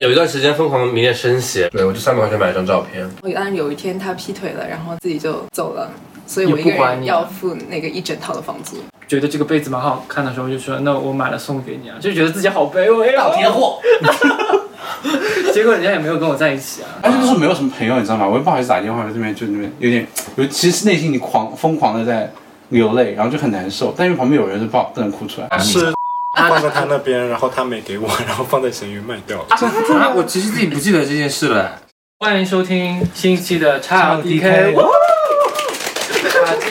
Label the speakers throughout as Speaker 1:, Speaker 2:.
Speaker 1: 有一段时间疯狂迷恋生鞋，对我就三百块钱买了张照片。
Speaker 2: 我当然有一天他劈腿了，然后自己就走了，所以我一个
Speaker 3: 不管你
Speaker 2: 人要付那个一整套的房租。
Speaker 3: 觉得这个被子蛮好看的时候，就说那我买了送给你啊，就觉得自己好卑微啊。
Speaker 1: 贴货
Speaker 3: 结果人家也没有跟我在一起啊。
Speaker 4: 而且那时候没有什么朋友，你知道吗？我也不好意思打电话，这边就那边有点有，其实内心里狂疯狂的在流泪，然后就很难受。但因为旁边有人，就不好不能哭出来。
Speaker 5: 是放在他那边，然后他没给我，然后放在闲鱼卖掉了。
Speaker 6: 啊，我其实自己不记得这件事了。
Speaker 3: 欢迎收听新一期的叉 DK。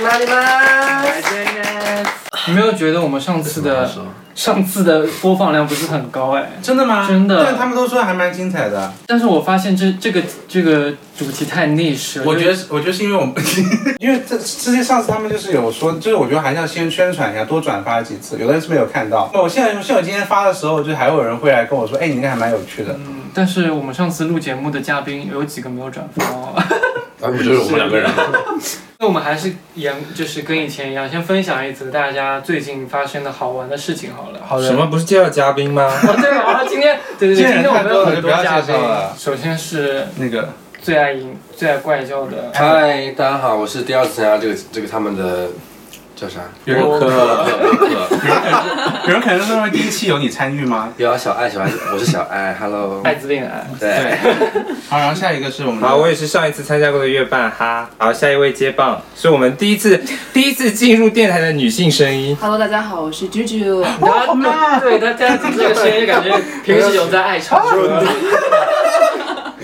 Speaker 1: 哪里吗？
Speaker 3: 你 没有觉得我们上次的上次的播放量不是很高哎？
Speaker 4: 真的吗？
Speaker 3: 真的
Speaker 4: 但他们都说还蛮精彩的。
Speaker 3: 但是我发现这这个这个主题太 niche 了。
Speaker 4: 我觉得是我觉得是因为我们，因为这之前上次他们就是有说，就是我觉得还是要先宣传一下，多转发几次。有的人是没有看到。那我现在像我今天发的时候，就还有人会来跟我说，哎，你应该还蛮有趣的。
Speaker 3: 嗯，但是我们上次录节目的嘉宾有几个没有转发哦。
Speaker 1: 啊，不就是我们两个人吗？
Speaker 3: 那我们还是一样，就是跟以前一样，先分享一则大家最近发生的好玩的事情好了。
Speaker 4: 好
Speaker 6: 什么不是介绍嘉宾吗？
Speaker 3: 哦，对啊，今天对对对，
Speaker 4: 今天
Speaker 3: 今天我们有很多嘉宾。首先是
Speaker 4: 那个
Speaker 3: 最爱赢、最爱怪叫的，
Speaker 1: 嗨，大家好，我是第二次参加这个这个他们的叫啥？
Speaker 4: 有人
Speaker 1: 播客播客。
Speaker 4: 有人可能是认为第一期有你参与吗？
Speaker 1: 有啊，小爱，小爱，我是小爱，Hello。
Speaker 3: 艾滋病癌。
Speaker 1: 对，
Speaker 4: 好，然后下一个是我们
Speaker 6: 好，我也是上一次参加过的月半哈。好，下一位接棒是我们第一次第一次进入电台的女性声音。
Speaker 2: Hello，大家好，我是 Juju。
Speaker 3: 对大家听这个声音，感觉平时有在爱唱。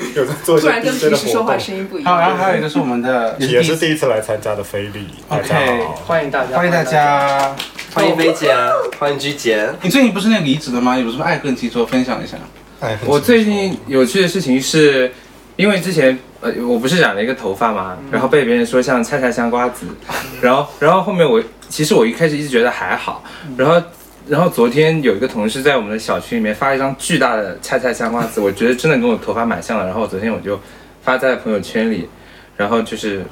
Speaker 5: 有在做一些
Speaker 2: 突然跟
Speaker 5: DJ 的
Speaker 2: 平时说话
Speaker 5: 活动，
Speaker 2: 声音不一
Speaker 4: 好，然后。还有一个是我们的
Speaker 5: 也是第一次来参加的菲利。大家
Speaker 4: OK
Speaker 5: 好，
Speaker 3: 欢迎大家，
Speaker 4: 欢迎大。家。
Speaker 1: 欢迎菲姐，欢迎居姐。
Speaker 4: 你最近不是那个离职的吗？有什么爱恨情仇分享一下？
Speaker 6: 我最近有趣的事情是，因为之前呃我不是染了一个头发嘛，然后被别人说像菜菜香瓜子，然后然后后面我其实我一开始一直觉得还好，然后。然后昨天有一个同事在我们的小区里面发了一张巨大的菜菜香瓜子，我觉得真的跟我头发蛮像的。然后昨天我就发在朋友圈里，然后就是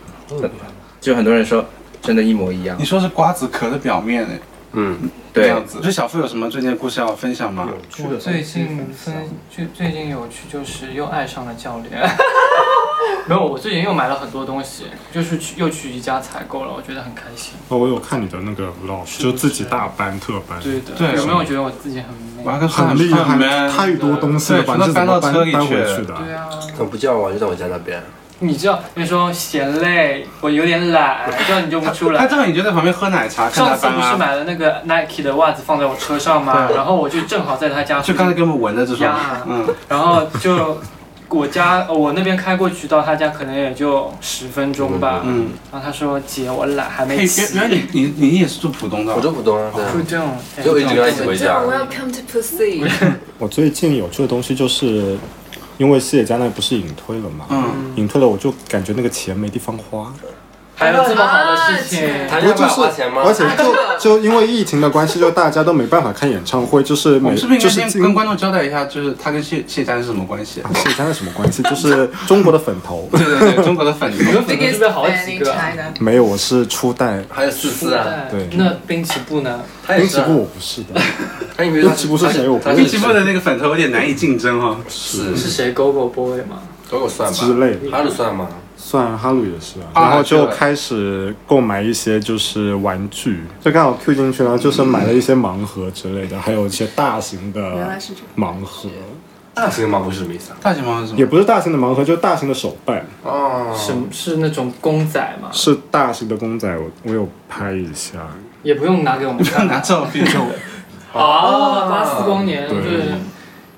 Speaker 6: 就很多人说真的，一模一样
Speaker 4: 你。说是瓜子壳的表面哎，
Speaker 1: 嗯，
Speaker 4: 这
Speaker 6: 对，
Speaker 4: 样子。就小付有什么最近的故事要分享吗？
Speaker 3: 有趣的最近分最最近有趣就是又爱上了教练。没有，我最近又买了很多东西，就是去又去宜家采购了，我觉得很开心。
Speaker 5: 哦，我有看你的那个 vlog，就自己大班特班，
Speaker 3: 对的，
Speaker 4: 对
Speaker 3: 有没有觉得我自己很美？
Speaker 4: 我要跟
Speaker 5: 很厉害，太多东西了
Speaker 4: 对
Speaker 5: 吧？你是怎么搬
Speaker 4: 全都搬到车里
Speaker 5: 搬回
Speaker 4: 去
Speaker 5: 去的？
Speaker 3: 对啊，
Speaker 1: 怎么不叫我？就在我家那边。
Speaker 3: 你知道，那时候嫌累，我有点懒，这样你就不出来。
Speaker 4: 他正好你就在旁边喝奶茶，
Speaker 3: 上次不是。买了那个 Nike 的袜子放在我车上吗？然后我就正好在他家，
Speaker 4: 就刚才给我们闻的这
Speaker 3: 双，
Speaker 4: 嗯，
Speaker 3: 然后就我家我那边开过去到他家可能也就十分钟吧。
Speaker 4: 嗯，
Speaker 3: 然后他说姐我懒还，没起
Speaker 4: 原。来你你你也是住浦东的哦？
Speaker 1: 我住浦东啊，对啊。
Speaker 3: 不动，
Speaker 1: 就一直跟他一起回
Speaker 2: 这
Speaker 1: 家。
Speaker 2: Welcome to Pussy。
Speaker 5: 我最近有趣的东西就是，因为西野家那不是隐退了嘛，
Speaker 4: 嗯，
Speaker 5: 隐退了我就感觉那个钱没地方花，
Speaker 3: 还有这么好的事情，
Speaker 1: 谈恋爱
Speaker 5: 不就是
Speaker 1: 花钱吗？
Speaker 5: 而且就 就因为疫情的关系，就大家都没办法看演唱会，就是每
Speaker 4: 是不是跟观众交代一下，就是他跟谢谢家是什么关系？
Speaker 5: 谢家是什么关系？就是中国的粉头，
Speaker 4: 对对对，中国的粉头
Speaker 3: 你们
Speaker 4: 头。
Speaker 3: 粉头是不是好几个。
Speaker 5: 没有，我是初代。
Speaker 1: 还有四四啊，
Speaker 5: 对
Speaker 3: 那滨崎步呢？
Speaker 5: 滨崎步我不是的，
Speaker 1: 他以为他
Speaker 5: 滨崎步是谁
Speaker 4: 滨崎步的那个粉头有点难以竞争哦。
Speaker 1: 是
Speaker 3: 是谁？Go Go Boy 吗？
Speaker 1: 狗狗算吧，
Speaker 5: 之类的
Speaker 1: 哈鲁算吗？
Speaker 5: 算哈鲁也是啊，
Speaker 4: 啊
Speaker 5: 然后就开始购买一些就是玩具，就刚好 Q 进去了，就是买了一些盲盒之类的，还有一些大型的
Speaker 2: 原来是这
Speaker 5: 盲盒，
Speaker 1: 大型的盲盒是什么意思啊？
Speaker 4: 大型猫是什么？
Speaker 5: 也不是大型的盲盒，就是大型的手办，
Speaker 1: 哦，
Speaker 3: 什么是那种公仔吗？
Speaker 5: 是大型的公仔，我我有拍一下，
Speaker 3: 也不用拿给我们
Speaker 4: 不要
Speaker 3: 看。
Speaker 4: 拿照片。
Speaker 3: 哦，八四光年，
Speaker 5: 对
Speaker 3: 对，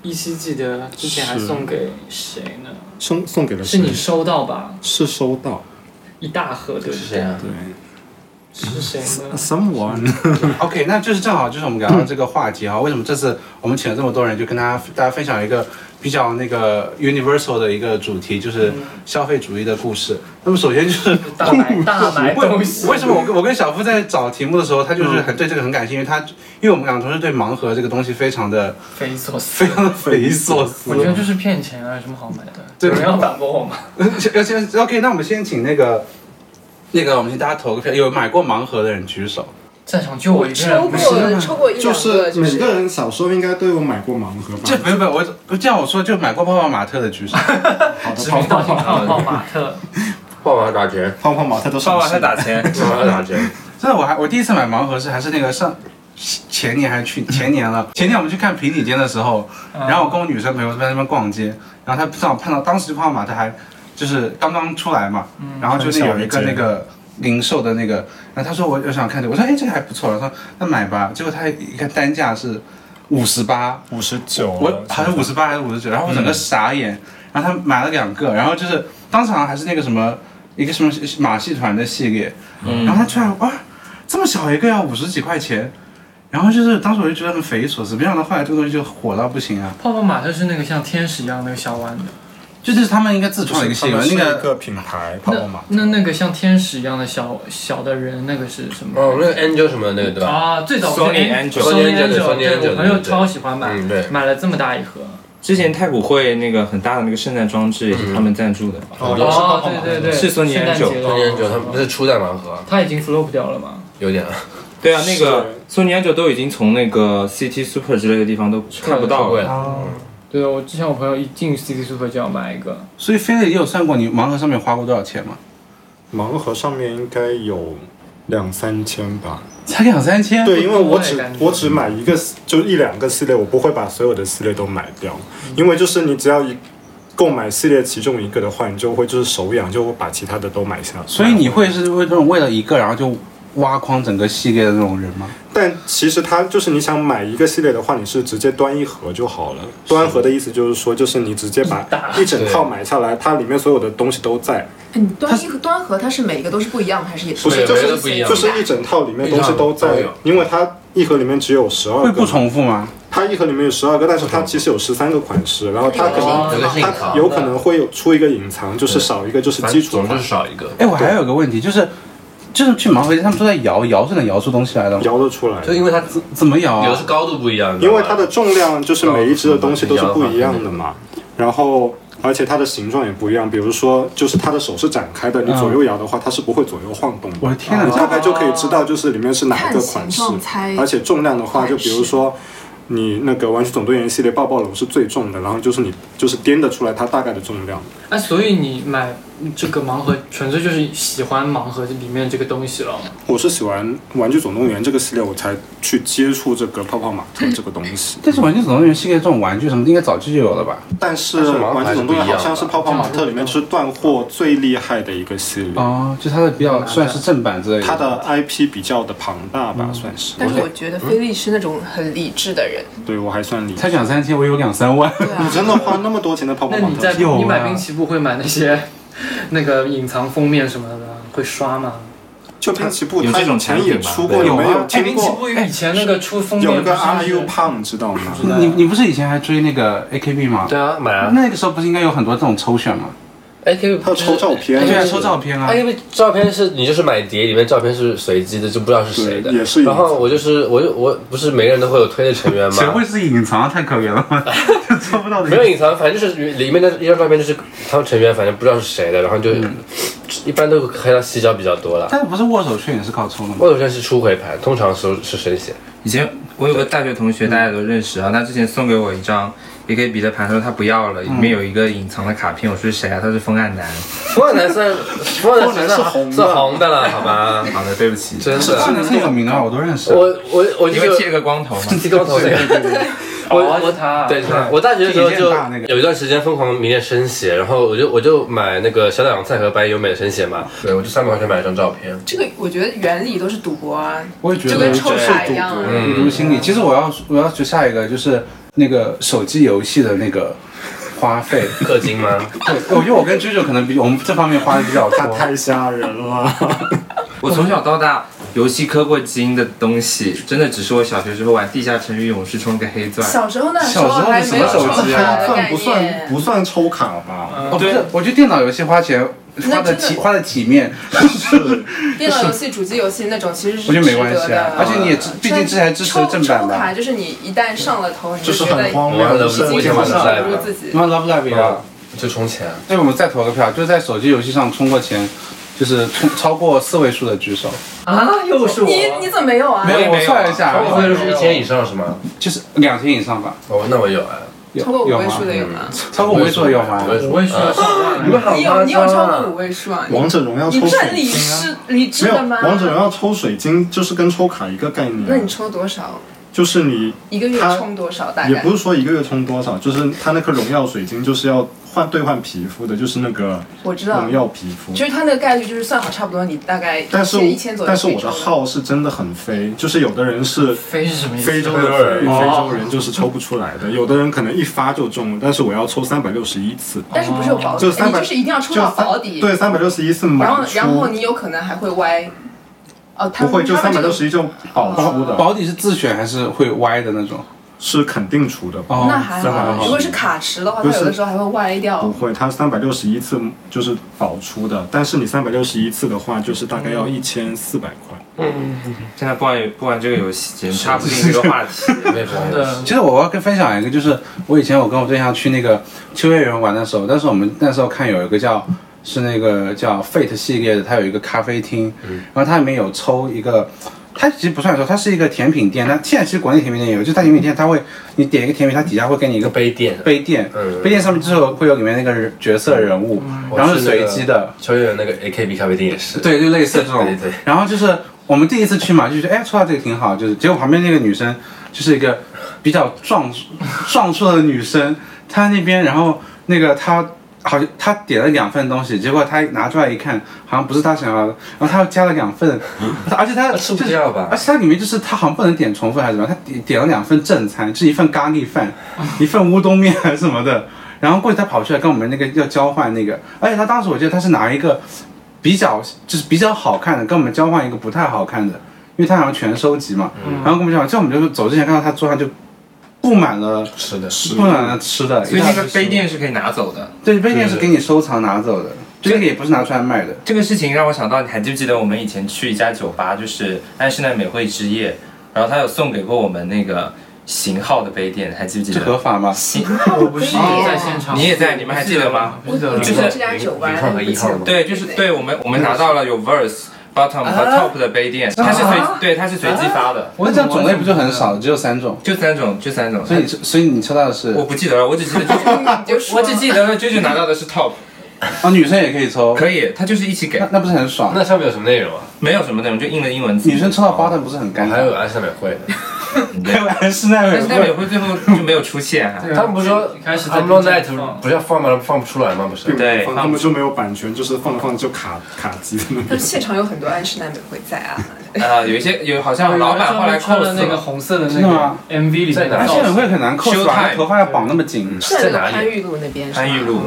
Speaker 3: 依稀记得之前还送给谁呢？
Speaker 5: 送送给了谁
Speaker 3: 是你？收到吧？
Speaker 5: 是收到，
Speaker 3: 一大盒对
Speaker 1: 是谁啊？
Speaker 5: 对
Speaker 3: 是谁呢
Speaker 4: ？，someone，OK，那就是正好就是我们聊到这个话题啊，为什么这次我们请了这么多人，就跟大家大家分享一个比较那个 universal 的一个主题，就是消费主义的故事。那么首先就是
Speaker 3: 大买大买东
Speaker 4: 为
Speaker 3: 西。
Speaker 4: 为什么我跟我跟小付在找题目的时候，他就是很对这个很感兴趣，他因为我们两个同事对盲盒这个东西非常的
Speaker 3: 匪夷所思
Speaker 4: 非？常的匪夷所思
Speaker 3: 我。觉得就是骗钱啊，有什么好买的？
Speaker 4: 对
Speaker 3: 有人要反驳我吗？
Speaker 4: 而且 OK，那我们先请那个那个，我们先大家投个票，有买过盲盒的人举手。
Speaker 3: 在场就我一个人，
Speaker 2: 过抽过一
Speaker 5: 就
Speaker 2: 两个，
Speaker 5: 是每个人小时候应该都有买过盲盒吧？
Speaker 4: 这不是不是我我这样我说就买过泡泡玛特的举手，
Speaker 5: 好的，
Speaker 3: 指名道姓泡泡玛特，
Speaker 1: 泡泡打钱，
Speaker 5: 泡泡玛特都
Speaker 6: 爸爸
Speaker 5: 上市
Speaker 6: 在打钱，
Speaker 1: 泡泡打钱，
Speaker 4: 真的我还我第一次买盲盒是还是那个上前年还是去前年了，前年我们去看平底间的时候，然后我跟我女生朋友在那边逛街，然后她正好碰到当时泡泡玛特还就是刚刚出来嘛，然后就是有一个那个零售的那个，然后他说我我想看这个，我说哎这个还不错，他说那买吧，结果他一看单价是五十八，
Speaker 5: 五十九，
Speaker 4: 我好像五十八还是五十九，然后我整个傻眼，然后他买了两个，然后就是当场还是那个什么一个什么马戏团的系列，然后他居然哇这么小一个要五十几块钱，然后就是当时我就觉得很匪夷所思，没想到后来这个东西就火到不行啊，
Speaker 3: 泡泡玛特是那个像天使一样那个小碗的，
Speaker 4: 就这是他们应该自创的一个系列，那
Speaker 5: 一
Speaker 4: 个
Speaker 5: 个品牌泡泡玛
Speaker 3: 那那那个像天使一样的小小的人，那个是什么？
Speaker 1: 哦，那个 Angel 什么的那个对吧？
Speaker 3: 啊，最早不是
Speaker 6: Sony
Speaker 3: Angel
Speaker 6: Angel
Speaker 3: Sony
Speaker 1: Angel，Angel，Sony
Speaker 3: 对我朋友超喜欢买买了这么大一盒。
Speaker 6: 之前太古汇那个很大的那个圣诞装置也是他们赞助的，
Speaker 5: 哦
Speaker 3: 哦，对对对，
Speaker 6: 是 Sony
Speaker 3: 圣诞
Speaker 6: Angel
Speaker 3: 节的
Speaker 1: Sony Angel 他们不是初代盲盒，
Speaker 3: 它已经 flop 掉了吗？
Speaker 1: 有点。
Speaker 6: 对啊，那个 Sony Angel 都已经从那个 City Super 之类的地方都看不到了。
Speaker 3: 对啊，我之前我朋友一进 City Super 就要买一个，
Speaker 4: 所以菲利，你有算过你盲盒上面花过多少钱吗？
Speaker 5: 盲盒上面应该有两三千吧。
Speaker 4: 才两三千，
Speaker 5: 对，因为我只我只买一个，就一两个系列，我不会把所有的系列都买掉，因为就是你只要一购买系列其中一个的话，你就会就是手痒，就会把其他的都买下。
Speaker 4: 所以你会是为这种为了一个然后就挖光整个系列的那种人吗？
Speaker 5: 但其实它就是你想买一个系列的话，你是直接端一盒就好了。端盒的意思就是说，就是你直接把 一整套买下来，它里面所有的东西都在，
Speaker 2: 哎你端一盒端盒，它是每一个都是不一样的，还是也
Speaker 5: 不是
Speaker 1: 对
Speaker 5: 就是
Speaker 1: 每个都不一样
Speaker 5: 就是一整套里面东西都在因为它一盒里面只有十二个。
Speaker 4: 会不，重复吗？
Speaker 5: 它一盒里面有十二个，但是它其实有十三个款式，然后它可
Speaker 3: 哦
Speaker 5: 能它有可能会有出一个隐藏，就是少一个就是基础款
Speaker 1: 总就是，少一个，
Speaker 4: 哎，我还有个问题就是，就是去盲盒店，他们都在摇，摇是能摇出东西来的吗？
Speaker 5: 摇得出来。
Speaker 1: 就因为它
Speaker 4: 怎怎么摇啊？
Speaker 1: 有的是高度不一样，
Speaker 5: 因为它的重量就是每一只的东西都是不一样的嘛，然后而且它的形状也不一样，比如说就是它的手是展开的，你左右摇的话，它是不会左右晃动的。
Speaker 4: 我的天哪
Speaker 5: 你大概就可以知道就是里面是哪一个款式而且重量的话，就比如说。你那个《玩具总动员》系列抱抱龙是最重的，然后就是你就是掂得出来它大概的重量。
Speaker 3: 哎，所以你买这个盲盒纯粹就是喜欢盲盒里面这个东西了。
Speaker 5: 我是喜欢《玩具总动员》这个系列，我才去接触这个泡泡玛特这个东西。
Speaker 4: 但是玩具总动员系列这种玩具什么的，应该早就有了吧？
Speaker 5: 但是玩具总动员》好像是泡泡玛特里面是断货最厉害的一个系列。
Speaker 4: 哦，就它的比较算是正版之类的。
Speaker 5: 它的 IP 比较的庞大吧，算是。
Speaker 2: 但是我觉得菲利是那种很理智的人，
Speaker 5: 对我还算理智。
Speaker 4: 才两三千，我有两三万。
Speaker 2: 啊
Speaker 5: 你，真的花那么多钱的泡泡玛特
Speaker 3: 那你在？
Speaker 4: 有啊
Speaker 3: 你买滨崎步会买那些那个隐藏封面什么的，会刷吗？
Speaker 5: 就滨崎步，
Speaker 6: 有这种
Speaker 5: 前也出过，
Speaker 4: 有
Speaker 5: 没有
Speaker 3: 哎，
Speaker 5: 听
Speaker 3: 滨崎
Speaker 5: 过？
Speaker 3: 步以前那个出封面
Speaker 5: 有一个
Speaker 3: 不是
Speaker 5: RU 胖，知道吗？
Speaker 4: 你你不是以前还追那个 AKB 吗？
Speaker 1: 对啊，买啊
Speaker 4: 那个时候不是应该有很多这种抽选吗
Speaker 1: ？，AKB
Speaker 5: 抽照片
Speaker 4: 对啊，抽照片啊。
Speaker 1: AKB 照片是你就是买碟，里面照片是随机的，就不知道是谁的。
Speaker 5: 也是
Speaker 1: 然后我就是我就我不是每个人都会有推的成员吗？
Speaker 4: 谁会是隐藏？太可怜了，不到的。
Speaker 1: 没有隐藏，反正就是里面的一张照片就是他们成员，反正不知道是谁的，然后就、一般都开到洗脚比较多了。
Speaker 4: 但是不是握手券也是靠抽的吗？
Speaker 1: 握手券是初回盘，通常是是生写。
Speaker 6: 以前我有个大学同学，大家都认识啊，他之前送给我一张 AKB 的盘，他说他不要了，里面有一个隐藏的卡片，我说是谁啊？他是风岸南。
Speaker 1: 风岸男算风岸男
Speaker 5: 是红
Speaker 1: 是红的了，好吧？
Speaker 6: 好的，对不起，
Speaker 1: 真
Speaker 4: 这
Speaker 1: 的，
Speaker 4: 个是有名的话，我都认识。
Speaker 1: 我我我就
Speaker 6: 因为剃了个光头嘛。
Speaker 1: 剃光头那个。我
Speaker 3: 哦
Speaker 1: 我
Speaker 3: 是他
Speaker 1: 对，我大学的时候就有一段时间疯狂迷恋生写，然后我就我就买那个小岛洋菜和白优美的生写嘛，对我就三百块钱买了张照片。
Speaker 2: 这个我觉得原理都是赌博啊，
Speaker 4: 我也觉得
Speaker 2: 就跟抽卡一样
Speaker 4: 赌徒心理。其实我要我要去下一个就是那个手机游戏的那个花费。
Speaker 1: 氪金吗？
Speaker 4: 对，我觉得我跟啾啾可能比我们这方面花的比较
Speaker 5: 他
Speaker 4: 多。
Speaker 5: 太吓人了。
Speaker 6: 我从小到大，游戏氪过金的东西，真的只是我小学时候玩《地下城与勇士》充个黑钻。
Speaker 2: 小时候那时
Speaker 4: 小时候
Speaker 2: 候还没有
Speaker 4: 什么手机啊
Speaker 5: 算不算，不算抽卡吧？
Speaker 4: 哦，不是，我觉得电脑游戏花钱花的体花的体面，
Speaker 2: 电脑游戏、主机游戏那种其实是
Speaker 4: 我觉得没关系啊。而且你也毕竟这还支持正版的
Speaker 2: 抽卡就是你一旦上了头，你
Speaker 5: 就是
Speaker 2: 觉得
Speaker 5: 很荒
Speaker 1: 我玩了
Speaker 5: 谬的事
Speaker 1: 我以前玩的
Speaker 2: 不
Speaker 1: Live
Speaker 2: 如自己。
Speaker 4: 你玩 Love Live 啊？
Speaker 1: 就充钱。
Speaker 4: 对，我们再投个票，就在手机游戏上充过钱，就是冲超过四位数的举手。
Speaker 3: 啊，又是我
Speaker 2: 你你怎么没有啊？
Speaker 4: 没有，我算了一下，
Speaker 1: 超过是一千以上是吗？
Speaker 4: 就是两千以上吧。
Speaker 1: 哦，那我有哎，
Speaker 4: 有
Speaker 2: 超过五位数的有吗？
Speaker 4: 超过五位数的有吗？
Speaker 1: 五位数
Speaker 3: 我也需要上万。
Speaker 1: 你们好
Speaker 2: 你有你有超过五位数啊？
Speaker 5: 王者荣耀抽
Speaker 2: 你不是理
Speaker 5: 水晶啊。
Speaker 2: 智理智
Speaker 5: 没有
Speaker 2: 的吗？，
Speaker 5: 王者荣耀抽水晶就是跟抽卡一个概念。
Speaker 2: 那你抽多少？
Speaker 5: 就是你
Speaker 2: 一个月充多少？大概
Speaker 5: 也不是说一个月充多少，就是它那颗荣耀水晶就是要换兑换皮肤的，就是那个
Speaker 2: 我知道
Speaker 5: 荣，耀皮肤。
Speaker 2: 就是它那个概率就是算好差不多，你大概
Speaker 5: 但是
Speaker 2: 一千左右
Speaker 5: 但是我的号是真的很飞，就是有的人是
Speaker 3: 飞是什么意思？
Speaker 5: 非洲的
Speaker 1: 非洲人
Speaker 5: 非
Speaker 3: 哦
Speaker 5: 非洲人就是抽不出来的，有的人可能一发就中，但是我要抽三百六十一次，
Speaker 2: 但是不是有保底？
Speaker 5: 就三百
Speaker 2: 你就是一定要抽到保底，
Speaker 5: 对三百六十一次满
Speaker 2: 然后然后，你有可能还会歪。哦，他
Speaker 5: 不会就三百六十一就保出的，
Speaker 4: 保底是自选还是会歪的那种？
Speaker 5: 是肯定出的。
Speaker 4: 哦
Speaker 2: 那还好，如果是卡池的话，它有的时候还会歪掉不。
Speaker 5: 会，它三百六十一次就是保出的，但是你三百六十一次的话，就是大概要一千四百块。
Speaker 6: 嗯现在不玩不玩这个游戏，简直插不进这个话题。
Speaker 4: 其实我要跟分享一个，就是我以前我跟我对象去那个秋叶原玩的时候，但是我们那时候看有一个叫是那个叫 Fate 系列的，它有一个咖啡厅，然后它里面有抽一个。它其实不算抽，它是一个甜品店。它现在其实国内甜品店也有，就是它甜品店，它会你点一个甜品，它底下会给你一
Speaker 1: 一个
Speaker 4: 个
Speaker 1: 杯垫，
Speaker 4: 杯垫，
Speaker 1: 嗯。
Speaker 4: 杯垫上面之后会有里面那个人角色人物，然后是随机的，
Speaker 1: 秋叶原那个 AKB 咖啡店也是，
Speaker 4: 对，就类似这种。
Speaker 1: 对对对。
Speaker 4: 然后就是我们第一次去嘛，就觉得哎，抽到这个挺好，就是结果旁边那个女生就是一个比较壮壮硕的女生，她那边然后那个她好像他点了两份东西，结果他拿出来一看，好像不是他想要的，然后他又加了两份，而且她
Speaker 1: 那吃不
Speaker 4: 就是
Speaker 1: 掉吧
Speaker 4: 而？且他里面就是他好像不能点重复还是什么，他点点了两份正餐，是一份咖喱饭，一份乌冬面还是什么的。然后过去他跑出来跟我们那个要交换那个，而且他当时我记得他是拿一个比较就是比较好看的，跟我们交换一个不太好看的，因为他好像全收集嘛。然后跟我们讲，这我们就走之前看到他桌上就布满了
Speaker 1: 吃的，
Speaker 5: 是
Speaker 4: 布满了吃的，
Speaker 6: 所以那个杯垫是可以拿走的。
Speaker 4: 对杯垫是给你收藏拿走的，这个也不是拿出来卖的。
Speaker 6: 这个事情让我想到，你还记不记得我们以前去一家酒吧，就是安室奈美惠之夜，然后他有送给过我们那个型号的杯垫，还记不记得
Speaker 4: 这合？法吗？
Speaker 6: 型号
Speaker 3: 我不是在现场，
Speaker 6: 你也在你们还记得吗
Speaker 3: 我记得。
Speaker 6: 就是
Speaker 2: 这家酒吧
Speaker 1: 零号和一号
Speaker 6: 对，就是对我们我们拿到了有 verse、bottom 和 top 的杯垫，它是随对它是随机发的，
Speaker 4: 我这样种类不就很少，只有三种？
Speaker 6: 就三种，就三种。
Speaker 4: 所以你所以你抽到的是
Speaker 6: 我不记得了，我只记得 我只记得了，啾啾拿到的是 top，
Speaker 4: 啊，女生也可以抽，
Speaker 6: 可以，他就是一起给
Speaker 4: 那，不是很爽？
Speaker 1: 那上面有什么内容啊？
Speaker 6: 没有什么内容，就印了英文字。
Speaker 4: 女生抽到 bottom 不是很尴尬？
Speaker 1: 还有安室奈美
Speaker 4: 还有安室奈美
Speaker 6: 但是奈美
Speaker 4: 惠，
Speaker 6: 最后就没有出现
Speaker 1: 他们不是说
Speaker 3: 一开始在
Speaker 1: 不是要放吗？放不出来吗？不是，
Speaker 6: 对
Speaker 5: 放他们就没有版权，就是放着放着就卡卡机。
Speaker 2: 但是现场有很多安室奈美惠在啊，
Speaker 6: 啊，有一些有好像老板后来
Speaker 3: 穿
Speaker 6: cos
Speaker 3: 了那个红色的那个 MV 里面
Speaker 1: 在哪
Speaker 4: 安室奈美惠很难
Speaker 6: ？Showtime
Speaker 4: 她头发要绑那么紧，
Speaker 2: 是在
Speaker 1: 哪里
Speaker 2: 个番禺路那边，是吗
Speaker 6: 番禺路，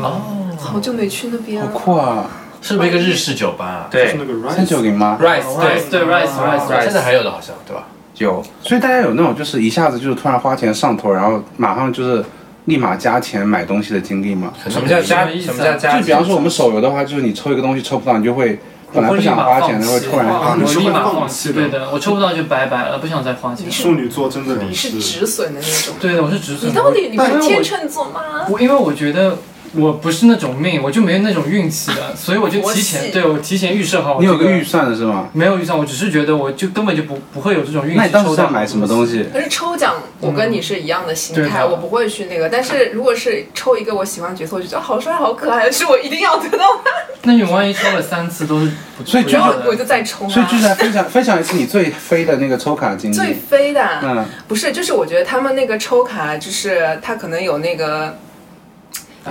Speaker 2: 好久没去那边
Speaker 4: 好
Speaker 2: 了。
Speaker 4: 酷啊！
Speaker 1: 是不是一个日式酒吧？
Speaker 6: 对
Speaker 5: 就是那个
Speaker 4: 三九
Speaker 5: Rise，
Speaker 4: 零吗
Speaker 6: ？，Rice 对
Speaker 3: 对对 Rice Rice
Speaker 1: 现在还有的好像对吧？
Speaker 6: 有，
Speaker 4: 所以大家有那种就是一下子就是突然花钱上头，然后马上就是立马加钱买东西的经历吗？
Speaker 6: 什么叫加
Speaker 3: 什么意思啊
Speaker 6: 什么叫加？
Speaker 4: 就比方说我们手游的话，就是你抽一个东西抽不到，你就会本来不想花钱的，会突然
Speaker 5: 啊
Speaker 3: 我立马
Speaker 5: 放弃。
Speaker 3: 对的，我抽不到就拜拜了，不想再花钱。
Speaker 5: 处女座真的离
Speaker 2: 你是。止损的那种。
Speaker 3: 对的，我是止损。
Speaker 2: 你到底你不
Speaker 3: 是
Speaker 2: 天秤座吗？
Speaker 3: 我因为我觉得我不是那种命，我就没有那种运气的，所以我就提前对我提前预设好
Speaker 4: 你有个预算的是吗？
Speaker 3: 没有预算，我只是觉得我就根本就不不会有这种运气。
Speaker 4: 那你当时在买什么东？西？
Speaker 2: 可是抽奖，我跟你是一样的心态，我不会去那个。但是如果是抽一个我喜欢的角色，我就觉得好帅好可爱，是我一定要得到它，
Speaker 3: 那你万一抽了三次都是不，
Speaker 4: 所以
Speaker 3: 不要的
Speaker 2: 然后我就再抽啊。
Speaker 4: 所以就是来分享分享一次你最飞的那个抽卡经历
Speaker 2: 最
Speaker 4: 历。
Speaker 2: 飞的啊、
Speaker 4: 嗯，
Speaker 2: 不是，就是我觉得他们那个抽卡，就是他可能有那个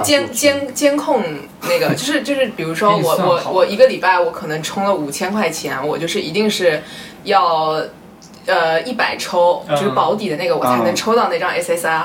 Speaker 2: 监监监控那个，就 是就是，比如说我我我一个礼拜我可能充了五千块钱，我就是一定是要呃一百抽，就是
Speaker 3: 嗯。
Speaker 2: 保底的那个，我才能抽到那张 SSR。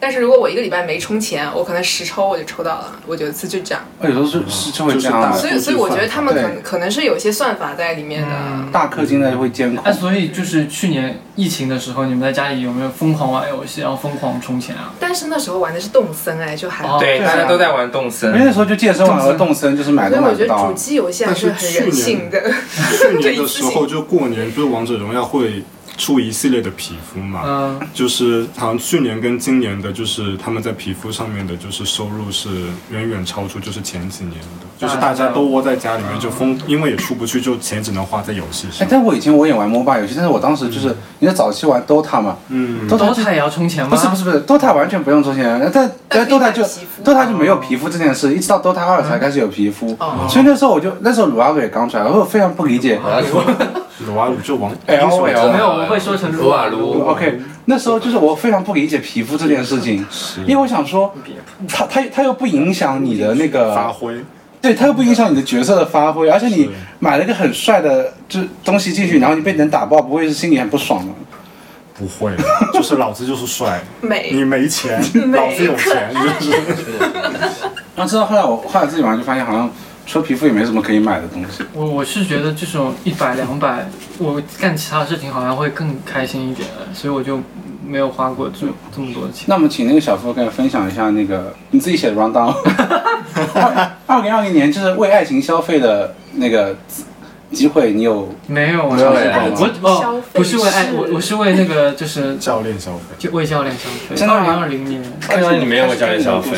Speaker 2: 但是如果我一个礼拜没充钱，我可能十抽我就抽到了，我有一次就这样。
Speaker 4: 有时候是是就会这样
Speaker 2: 所以所以我觉得他们可能可能是有一些算法在里面的。
Speaker 3: 嗯
Speaker 4: 大氪金的会监控
Speaker 3: 哎，。所以就是去年疫情的时候，你们在家里有没有疯狂玩游戏，然后疯狂充钱啊？
Speaker 2: 但是那时候玩的是动森哎，就还
Speaker 6: 对，大家都在玩动森
Speaker 4: 因为。那时候就健身完了动森，就是买
Speaker 2: 所以
Speaker 4: 都买不到
Speaker 2: 我觉得主。机游戏还是很人性的。
Speaker 5: 去年的 时候就过年，就是王者荣耀会出一系列的皮肤嘛，
Speaker 3: 嗯，
Speaker 5: 就是好像去年跟今年的，就是他们在皮肤上面的，就是收入是远远超出就是前几年的，就是大家都窝在家里面就疯，因为也出不去，就钱只能花在游戏上。
Speaker 4: 哎
Speaker 5: 上，。
Speaker 4: 但我以前我也玩 MOBA 游戏，但是我当时就是，你在早期玩 DOTA 嘛
Speaker 5: 嗯
Speaker 4: ，，DOTA
Speaker 3: 也要充钱吗？
Speaker 4: 不是不是不是，DOTA 完全不用充钱，但但
Speaker 2: 但
Speaker 4: DOTA 就 DOTA 就没有皮肤这件事，一直到 DOTA 二才开始有皮肤，
Speaker 2: 哦。
Speaker 4: 所以那时候我就那时候鲁阿鲁也刚出来，我非常不理解。
Speaker 5: 鲁啊撸就往
Speaker 4: L
Speaker 5: 英雄
Speaker 4: L
Speaker 3: 没有，我会说成
Speaker 1: 撸啊撸
Speaker 4: OK，那时候就是我非常不理解皮肤这件事情，因为我想说，它它它又不影响你的那个，
Speaker 5: 发挥，
Speaker 4: 对，它又不影响你的角色的发挥，而且你买了一个很帅的就东西进去，然后你被人打爆，不会是心里很不爽吗？
Speaker 5: 不会，就是老子就是帅，
Speaker 2: 美。
Speaker 5: 你没钱，
Speaker 2: 美。
Speaker 5: 老子有钱，就是。
Speaker 4: 然后直到后来我后来自己玩就发现，好像除了皮肤也没什么可以买的东西。
Speaker 3: 我我是觉得这种一百两百，我干其他事情好像会更开心一点，所以我就没有花过这这么多的钱。
Speaker 4: 那我们请那个小付跟我分享一下那个你自己写的 round down。二零二零年就是为爱情消费的那个机会，你有
Speaker 3: 没有啊，
Speaker 4: 没有
Speaker 3: 我哦不是为爱我我是为那个就是
Speaker 5: 教练消费。
Speaker 3: 就为教练消费。
Speaker 4: 真的吗
Speaker 3: 二零二零年。
Speaker 1: 二零二零你没有为教练消费。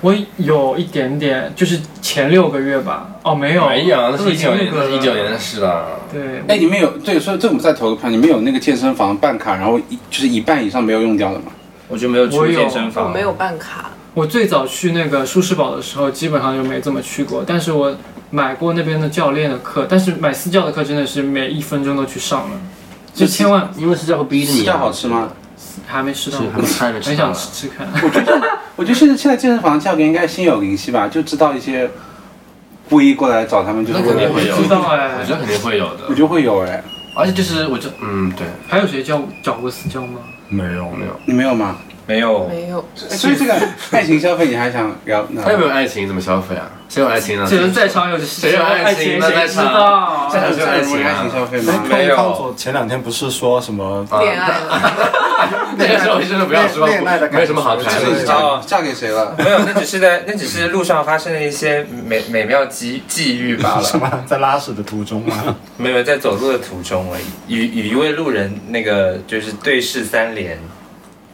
Speaker 3: 我有一点点，就是前六个月吧。哦，没有，
Speaker 1: 没有，那
Speaker 3: 都已
Speaker 1: 是一九年，
Speaker 3: 经那
Speaker 1: 是一九年的事了。
Speaker 3: 对，
Speaker 4: 哎，你们有对，所以这我们再投个票，你们有那个健身房办卡，然后一就是一半以上没有用掉的吗？
Speaker 6: 我就没有去健身房，我
Speaker 2: 没有办卡，
Speaker 3: 我最早去那个舒适堡的时候，基本上就没怎么去过，但是我买过那边的教练的课，但是买私教的课真的是每一分钟都去上了，就千万
Speaker 1: 因为私教会逼着你。
Speaker 4: 私教好吃吗？
Speaker 3: 还没吃到，
Speaker 1: 还没吃还 没吃
Speaker 3: 很想吃 吃看。
Speaker 4: 我觉得，我觉得现在现在健身房价格应该心有灵犀吧，就知道一些故意过来找他们，就是
Speaker 1: 肯定会有，
Speaker 3: 知道哎
Speaker 1: 我觉得肯定会有的。
Speaker 4: 我觉得会有哎，
Speaker 1: 而且就是，我就嗯，对，
Speaker 3: 还有谁教找过私教吗？
Speaker 5: 没有
Speaker 1: 没有。
Speaker 4: 你没有吗？
Speaker 6: 没有，
Speaker 2: 没有。
Speaker 4: 所以这个爱情消费你还想聊？那
Speaker 1: 他有没有爱情？怎么消费啊？谁有爱情呢？
Speaker 3: 只能在场有
Speaker 1: 谁有爱
Speaker 3: 爱
Speaker 1: 情
Speaker 3: 情，谁知
Speaker 1: 那在场
Speaker 3: 道？
Speaker 1: 在场就爱情
Speaker 4: 爱
Speaker 1: 啊
Speaker 4: 情消费吗？
Speaker 6: 没有
Speaker 5: 前两天不是说什么
Speaker 1: 啊
Speaker 2: 恋爱了，
Speaker 1: 那个时候真的不要说，
Speaker 5: 恋爱的
Speaker 1: 没有什么好谈
Speaker 4: 就是
Speaker 1: 的。
Speaker 6: 哦
Speaker 4: 嫁嫁给谁了？
Speaker 6: 没有，那只是在那只是路上发生的一些美美妙际际遇罢
Speaker 5: 什
Speaker 6: 了，
Speaker 5: 么在拉屎的途中吗？
Speaker 6: 没有在走路的途中而已，与与一位路人那个就是对视三连。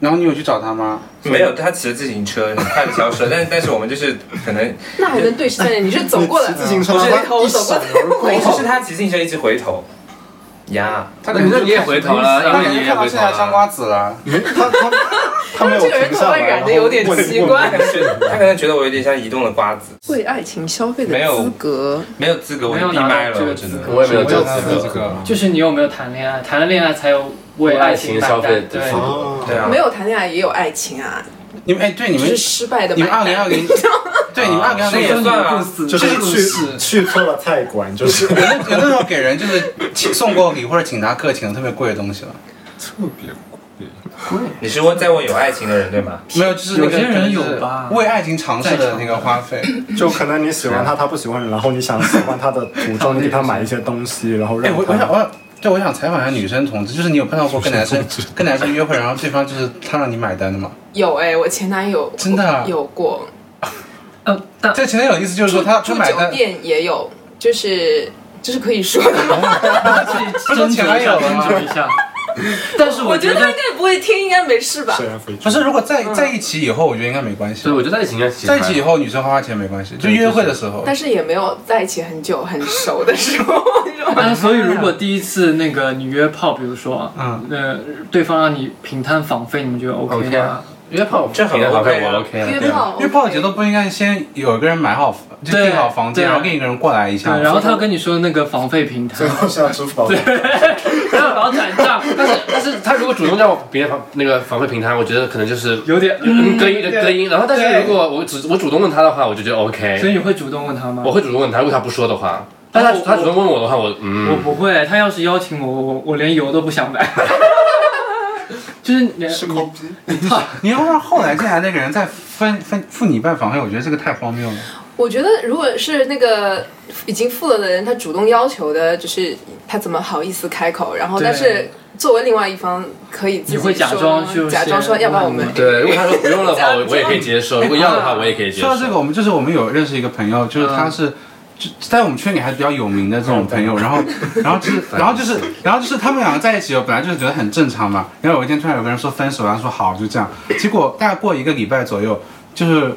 Speaker 4: 然后你有去找他吗？
Speaker 6: 没有，他骑着自行车很快的消失了，但但是我们就是可能，
Speaker 2: 那还能对视三连？你是走过来
Speaker 5: 自行车
Speaker 6: 不是
Speaker 2: 回头走过
Speaker 6: 就是他骑自行车一直回头，呀，
Speaker 4: 他
Speaker 1: 那你也回头了，因为你也回头
Speaker 4: 现在香。瓜子了。
Speaker 5: 他他他没有
Speaker 2: 这个人
Speaker 5: 停下来，
Speaker 2: 头发染的有点奇怪
Speaker 6: 他可能觉得他可能觉得我有点像移动的瓜子，
Speaker 2: 为爱情消费的
Speaker 6: 没有
Speaker 2: 资格，
Speaker 6: 没有资格，我闭麦了，我真的。
Speaker 1: 我也没有资格。
Speaker 3: 就是你有没有谈恋爱？谈了恋爱才有为爱情
Speaker 1: 消费
Speaker 3: 对
Speaker 1: 对，
Speaker 5: 哦。
Speaker 6: 对啊，
Speaker 2: 没有谈恋爱也有爱情啊，
Speaker 4: 你们哎，对你们
Speaker 2: 只是失败的
Speaker 4: 你们二。零二零，对你们二零二
Speaker 6: 那
Speaker 4: 零
Speaker 6: 也算啊，
Speaker 5: 就是去去错了菜馆，就是。
Speaker 4: 有那有那种给人就是请送过礼或者请他客请的特别贵的东西了，
Speaker 5: 特别贵。
Speaker 6: 贵你是问在问有爱情的人对吗？
Speaker 4: 没有，就是
Speaker 3: 有些人有吧。
Speaker 4: 为爱情尝试的那个花费。
Speaker 5: 就可能你喜欢他，他不喜欢你，然后你想喜欢他的途中，你给他买一些东西，然后
Speaker 4: 哎，
Speaker 5: 让
Speaker 4: 我我想
Speaker 5: 他
Speaker 4: 我想对，我想采访一下女生同志，就是你有碰到过跟男生跟男生约会，然后对方就是他让你买单的吗？
Speaker 2: 有哎、我前男友
Speaker 4: 真的啊
Speaker 2: 有过，
Speaker 3: 呃，但
Speaker 4: 这前男友的意思就是说他他买单，
Speaker 2: 酒店也有，就是就是可以说的吗？
Speaker 3: 去斟酌一下，斟酌一下。但是觉
Speaker 2: 我觉得他应该不会听，应该没事吧？
Speaker 5: 虽然非
Speaker 4: 不是，如果在在一起以后，我觉得应该没关系
Speaker 1: 对，。我觉得在一起应该
Speaker 4: 在一起以后，女生花花钱没关系，就约会的时候。
Speaker 2: 但是也没有在一起很久很熟的时候，你知道吗？
Speaker 3: 啊，所以如果第一次那个你约炮，比如说，
Speaker 4: 嗯，
Speaker 3: 呃，对方让你平摊房费，你们觉得 OK
Speaker 1: OK
Speaker 3: 吗
Speaker 1: 啊？约炮
Speaker 6: 这很
Speaker 1: 平好
Speaker 6: OK 啊
Speaker 1: 我 OK 啊。
Speaker 2: 约炮，
Speaker 4: 约炮节奏不应该先有一个人买好，就
Speaker 3: 对
Speaker 4: 订好房间，然后另一个人过来一下。
Speaker 3: 然后他要跟你说那个房费平摊
Speaker 5: 最，后是要支付宝。
Speaker 3: 然后然后转账，
Speaker 1: 但是但是他如果主动叫我别人房那个房费平台，我觉得可能就是
Speaker 3: 有点
Speaker 1: 嗯隔音
Speaker 3: 的
Speaker 1: 隔音。然后但是如果我主我主动问他的话，我就觉得 OK。
Speaker 3: 所以你会主动问他吗？
Speaker 1: 我会主动问他，如果他不说的话，但他他主动问我的话，我嗯
Speaker 3: 我
Speaker 1: 嗯，
Speaker 3: 不会，他要是邀请我，我我连油都不想买。就是你
Speaker 5: 是抠逼，
Speaker 4: 你要让后来进来那个人再分分付你一半房费，我觉得这个太荒谬了。
Speaker 2: 我觉得如果是那个已经付了的人，他主动要求的，就是他怎么好意思开口？然后，但是作为另外一方，可以自己
Speaker 3: 你会假
Speaker 2: 说
Speaker 3: 装就
Speaker 2: 假装说，要不然我们
Speaker 1: 对，如果他说不用的话，我我也可以接受；如果要的话，我也可以接受。
Speaker 4: 说到这个，我们就是我们有认识一个朋友，就是他是就在我们圈里还比较有名的这种朋友，然后然后就是 然后就是然后就是他们两个在一起，我本来就是觉得很正常嘛。然后有一天突然有个人说分手，然后说好就这样，结果大概过一个礼拜左右，就是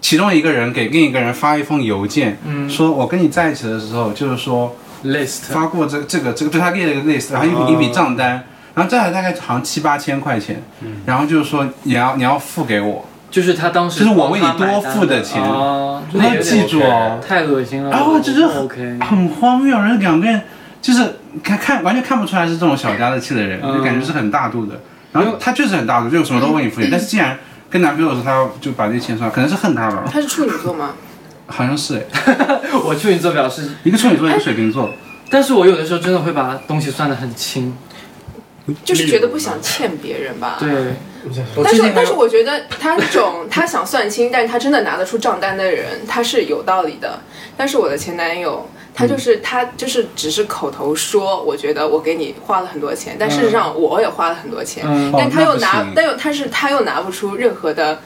Speaker 4: 其中一个人给另一个人发一封邮件，说我跟你在一起的时候，就是说
Speaker 3: list
Speaker 4: 发过这这个这个，对他列了一个 list，然后一笔一笔账单，然后这还大概好像七八千块钱，然后就是说你要你要付给我，
Speaker 3: 就是他当时
Speaker 4: 就是我为你多付的钱。
Speaker 3: 哦，
Speaker 4: 你要记住哦。
Speaker 3: 太恶心了。
Speaker 4: 然后就是
Speaker 3: 很
Speaker 4: 很荒谬，然后两个人就是看看完全看不出来是这种小家子气的人，
Speaker 3: 嗯。
Speaker 4: 就感觉是很大度的。然后他确实很大度，就什么都为你付钱，但是既然跟男朋友说他要就把那钱算，可能是恨他吧，
Speaker 2: 他是处女座吗？
Speaker 4: 好像是哎，
Speaker 3: 我处女座表示，
Speaker 4: 一个处女座，一个水瓶座，
Speaker 3: 但是我有的时候真的会把东西算得很轻。
Speaker 2: 就是觉得不想欠别人吧。
Speaker 3: 对，
Speaker 2: 但是但是我觉得他那种他想算清，但是他真的拿得出账单的人，他是有道理的。但是我的前男友，他就是他就是只是口头说，我觉得我给你花了很多钱，但事实上我也花了很多钱，
Speaker 3: 嗯，
Speaker 2: 但他又拿但又他是他又拿不出任何的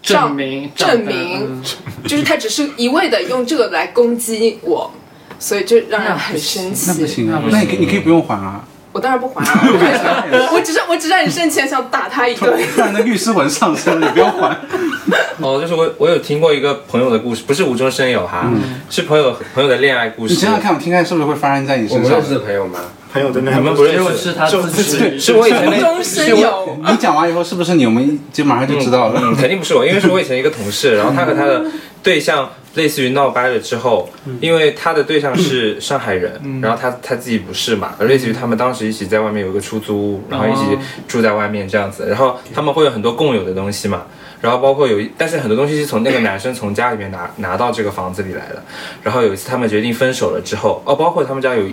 Speaker 3: 证明
Speaker 2: 证明，就是他只是一味的用这个来攻击我，所以就让人很生气。
Speaker 4: 那不行啊
Speaker 3: 那，不
Speaker 4: 那你可以你可以不用还啊，
Speaker 2: 我当然不还了，我只是我只是很生气，想打他一顿。
Speaker 4: 突然的律师文上身了，你不要还。
Speaker 6: 哦，就是我我有听过一个朋友的故事，不是无中生有哈，是朋友朋友的恋爱故事。
Speaker 4: 你想想看，我听看是不是会发生在你身上
Speaker 1: 我们认？识的朋友吗？
Speaker 5: 朋友的那
Speaker 6: 你们不认识
Speaker 3: 是他
Speaker 5: 就
Speaker 3: 自己
Speaker 6: 是我以前那
Speaker 2: 终身有，
Speaker 4: 你讲完以后是不是你我们就马上就知道了？
Speaker 6: 嗯，肯定不是我，因为是我以前一个同事，然后他和他的对象类似于闹掰了之后，因为他的对象是上海人，然后他他自己不是嘛，类似于他们当时一起在外面有一个出租屋，然后一起住在外面这样子，然后他们会有很多共有的东西嘛。然后包括有一，但是很多东西是从那个男生从家里面拿拿到这个房子里来的。然后有一次他们决定分手了之后，哦，包括他们家有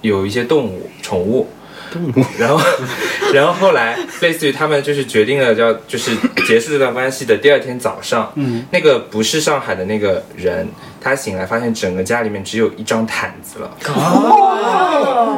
Speaker 6: 有一些动物宠物，然后，然后后来，类似于他们就是决定了要就是结束这段关系的第二天早上，
Speaker 4: 嗯，
Speaker 6: 那个不是上海的那个人，他醒来发现整个家里面只有一张毯子了。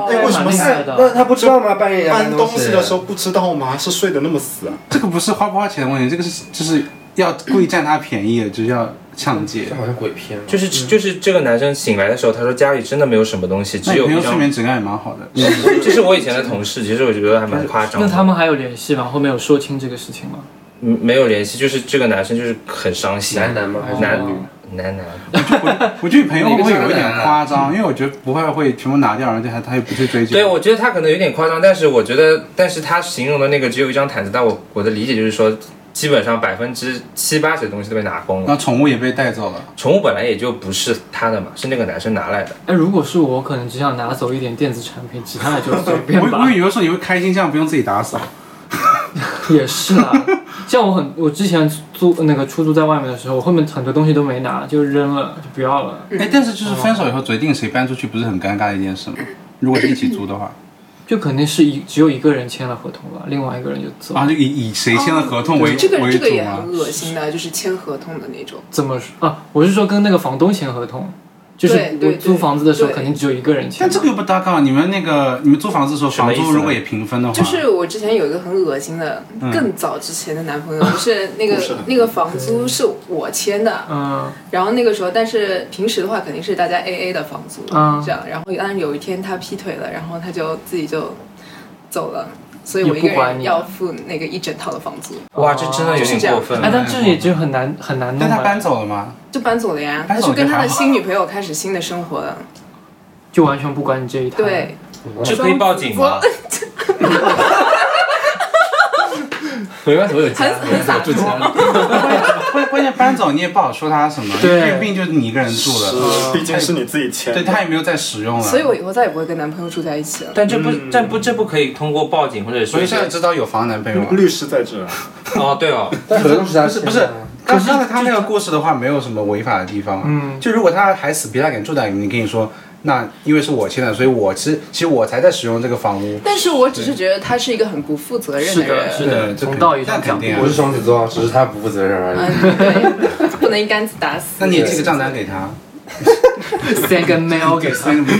Speaker 5: 哎，为什么是
Speaker 3: 那
Speaker 1: 他不知道吗？半夜
Speaker 5: 搬东西的时候不知道吗？是睡得那么死啊？
Speaker 4: 这个不是花不花钱的问题，这个是就是要故意占他便宜，就是要抢劫
Speaker 1: 这。好像鬼片哦。
Speaker 6: 就是就是这个男生醒来的时候，他说家里真的没有什么东西，只有一张。
Speaker 4: 睡眠质量也蛮好的。
Speaker 6: 这是我以前的同事，其实我觉得还蛮夸张的。
Speaker 3: 那他们还有联系吗？后面有说清这个事情吗？
Speaker 6: 嗯没有联系，就是这个男生就是很伤心。
Speaker 1: 男男吗？还是
Speaker 6: 男
Speaker 1: 女？
Speaker 6: 男男。
Speaker 4: 我觉得你朋友会不会有一点夸张？因为我觉得不会会全部拿掉，而且还他又不去追究。
Speaker 6: 对，我觉得他可能有点夸张，但是我觉得，但是他形容的那个只有一张毯子，但我我的理解就是说，基本上百分之七八十的东西都被拿光了。
Speaker 4: 那宠物也被带走了。
Speaker 6: 宠物本来也就不是他的嘛，是那个男生拿来的。
Speaker 3: 哎，如果是我，可能只想拿走一点电子产品，其他的就随便吧
Speaker 4: 我我。以为说你会开心，这样不用自己打扫。
Speaker 3: 也是啊，像我很，我之前租那个出租在外面的时候，我后面很多东西都没拿，就扔了，就不要了。
Speaker 4: 哎，但是就是分手以后决定谁搬出去，不是很尴尬的一件事吗？如果是一起租的话，
Speaker 3: 就肯定是一只有一个人签了合同吧，另外一个人就走。
Speaker 4: 啊，就以以谁签了合同为
Speaker 2: 这个
Speaker 4: 为
Speaker 2: 这个也很？恶心的，就是签合同的那种。
Speaker 3: 怎么说啊？我是说跟那个房东签合同，就是
Speaker 2: 对对
Speaker 3: 我租房子的时候肯定只有一个人签。
Speaker 4: 但这个又不搭杠，你们那个你们租房子的时候，房租如果也平分的话，
Speaker 2: 就是我之前有一个很恶心的，
Speaker 4: 嗯。
Speaker 2: 更早之前的男朋友，就是那个 那个房租是我签的，
Speaker 3: 嗯。
Speaker 2: 然后那个时候，但是平时的话肯定是大家 A A 的房租，
Speaker 3: 嗯。
Speaker 2: 这样。然后但是有一天他劈腿了，然后他就自己就走了，所以我一个人
Speaker 3: 不管你
Speaker 2: 要付那个一整套的房租，
Speaker 6: 哇，这真的有点过分
Speaker 3: 哎，
Speaker 6: 了。
Speaker 3: 但这也就很难很难弄
Speaker 4: 但他搬
Speaker 3: 啊，
Speaker 4: 走了吗？
Speaker 2: 就搬走了呀。他去跟他的新女朋友开始新的生活了。
Speaker 3: 就完全不管你这一套。
Speaker 2: 对，
Speaker 6: 这可以报警吗？
Speaker 1: 没关系，我有家，
Speaker 2: 很很洒
Speaker 1: 我住家里。
Speaker 4: 关关键搬走你也不好说他什么，
Speaker 3: 对
Speaker 4: 因为毕竟就是你一个人住了，
Speaker 5: 毕竟是你自己签的。
Speaker 4: 对他也没有再使用了，
Speaker 2: 所以我以后再也不会跟男朋友住在一起了。
Speaker 6: 但这不，但不，这不可以通过报警或者说
Speaker 4: 所以现在知道有房男朋友吗。
Speaker 5: 律师在这，
Speaker 6: 哦，对哦，
Speaker 1: 但合同是他
Speaker 4: 不是不是
Speaker 1: 签的啊，
Speaker 4: 刚刚才他那个故事的话，没有什么违法的地方啊。
Speaker 3: 嗯
Speaker 4: 就如果他还死皮赖脸住在里面，你跟你说，那因为是我签的，所以我其实其实我才在使用这个房屋。
Speaker 2: 但是我只是觉得他是一个很不负责任
Speaker 3: 的，
Speaker 2: 人。
Speaker 3: 是的，
Speaker 4: 对这肯
Speaker 3: 从道义上讲
Speaker 4: 那肯定啊
Speaker 1: 我是双子座，只是他不负责任而已。
Speaker 2: 嗯，对，不能一竿子打死。
Speaker 4: 那你也寄个账单给他。
Speaker 3: send 个 mail 给他。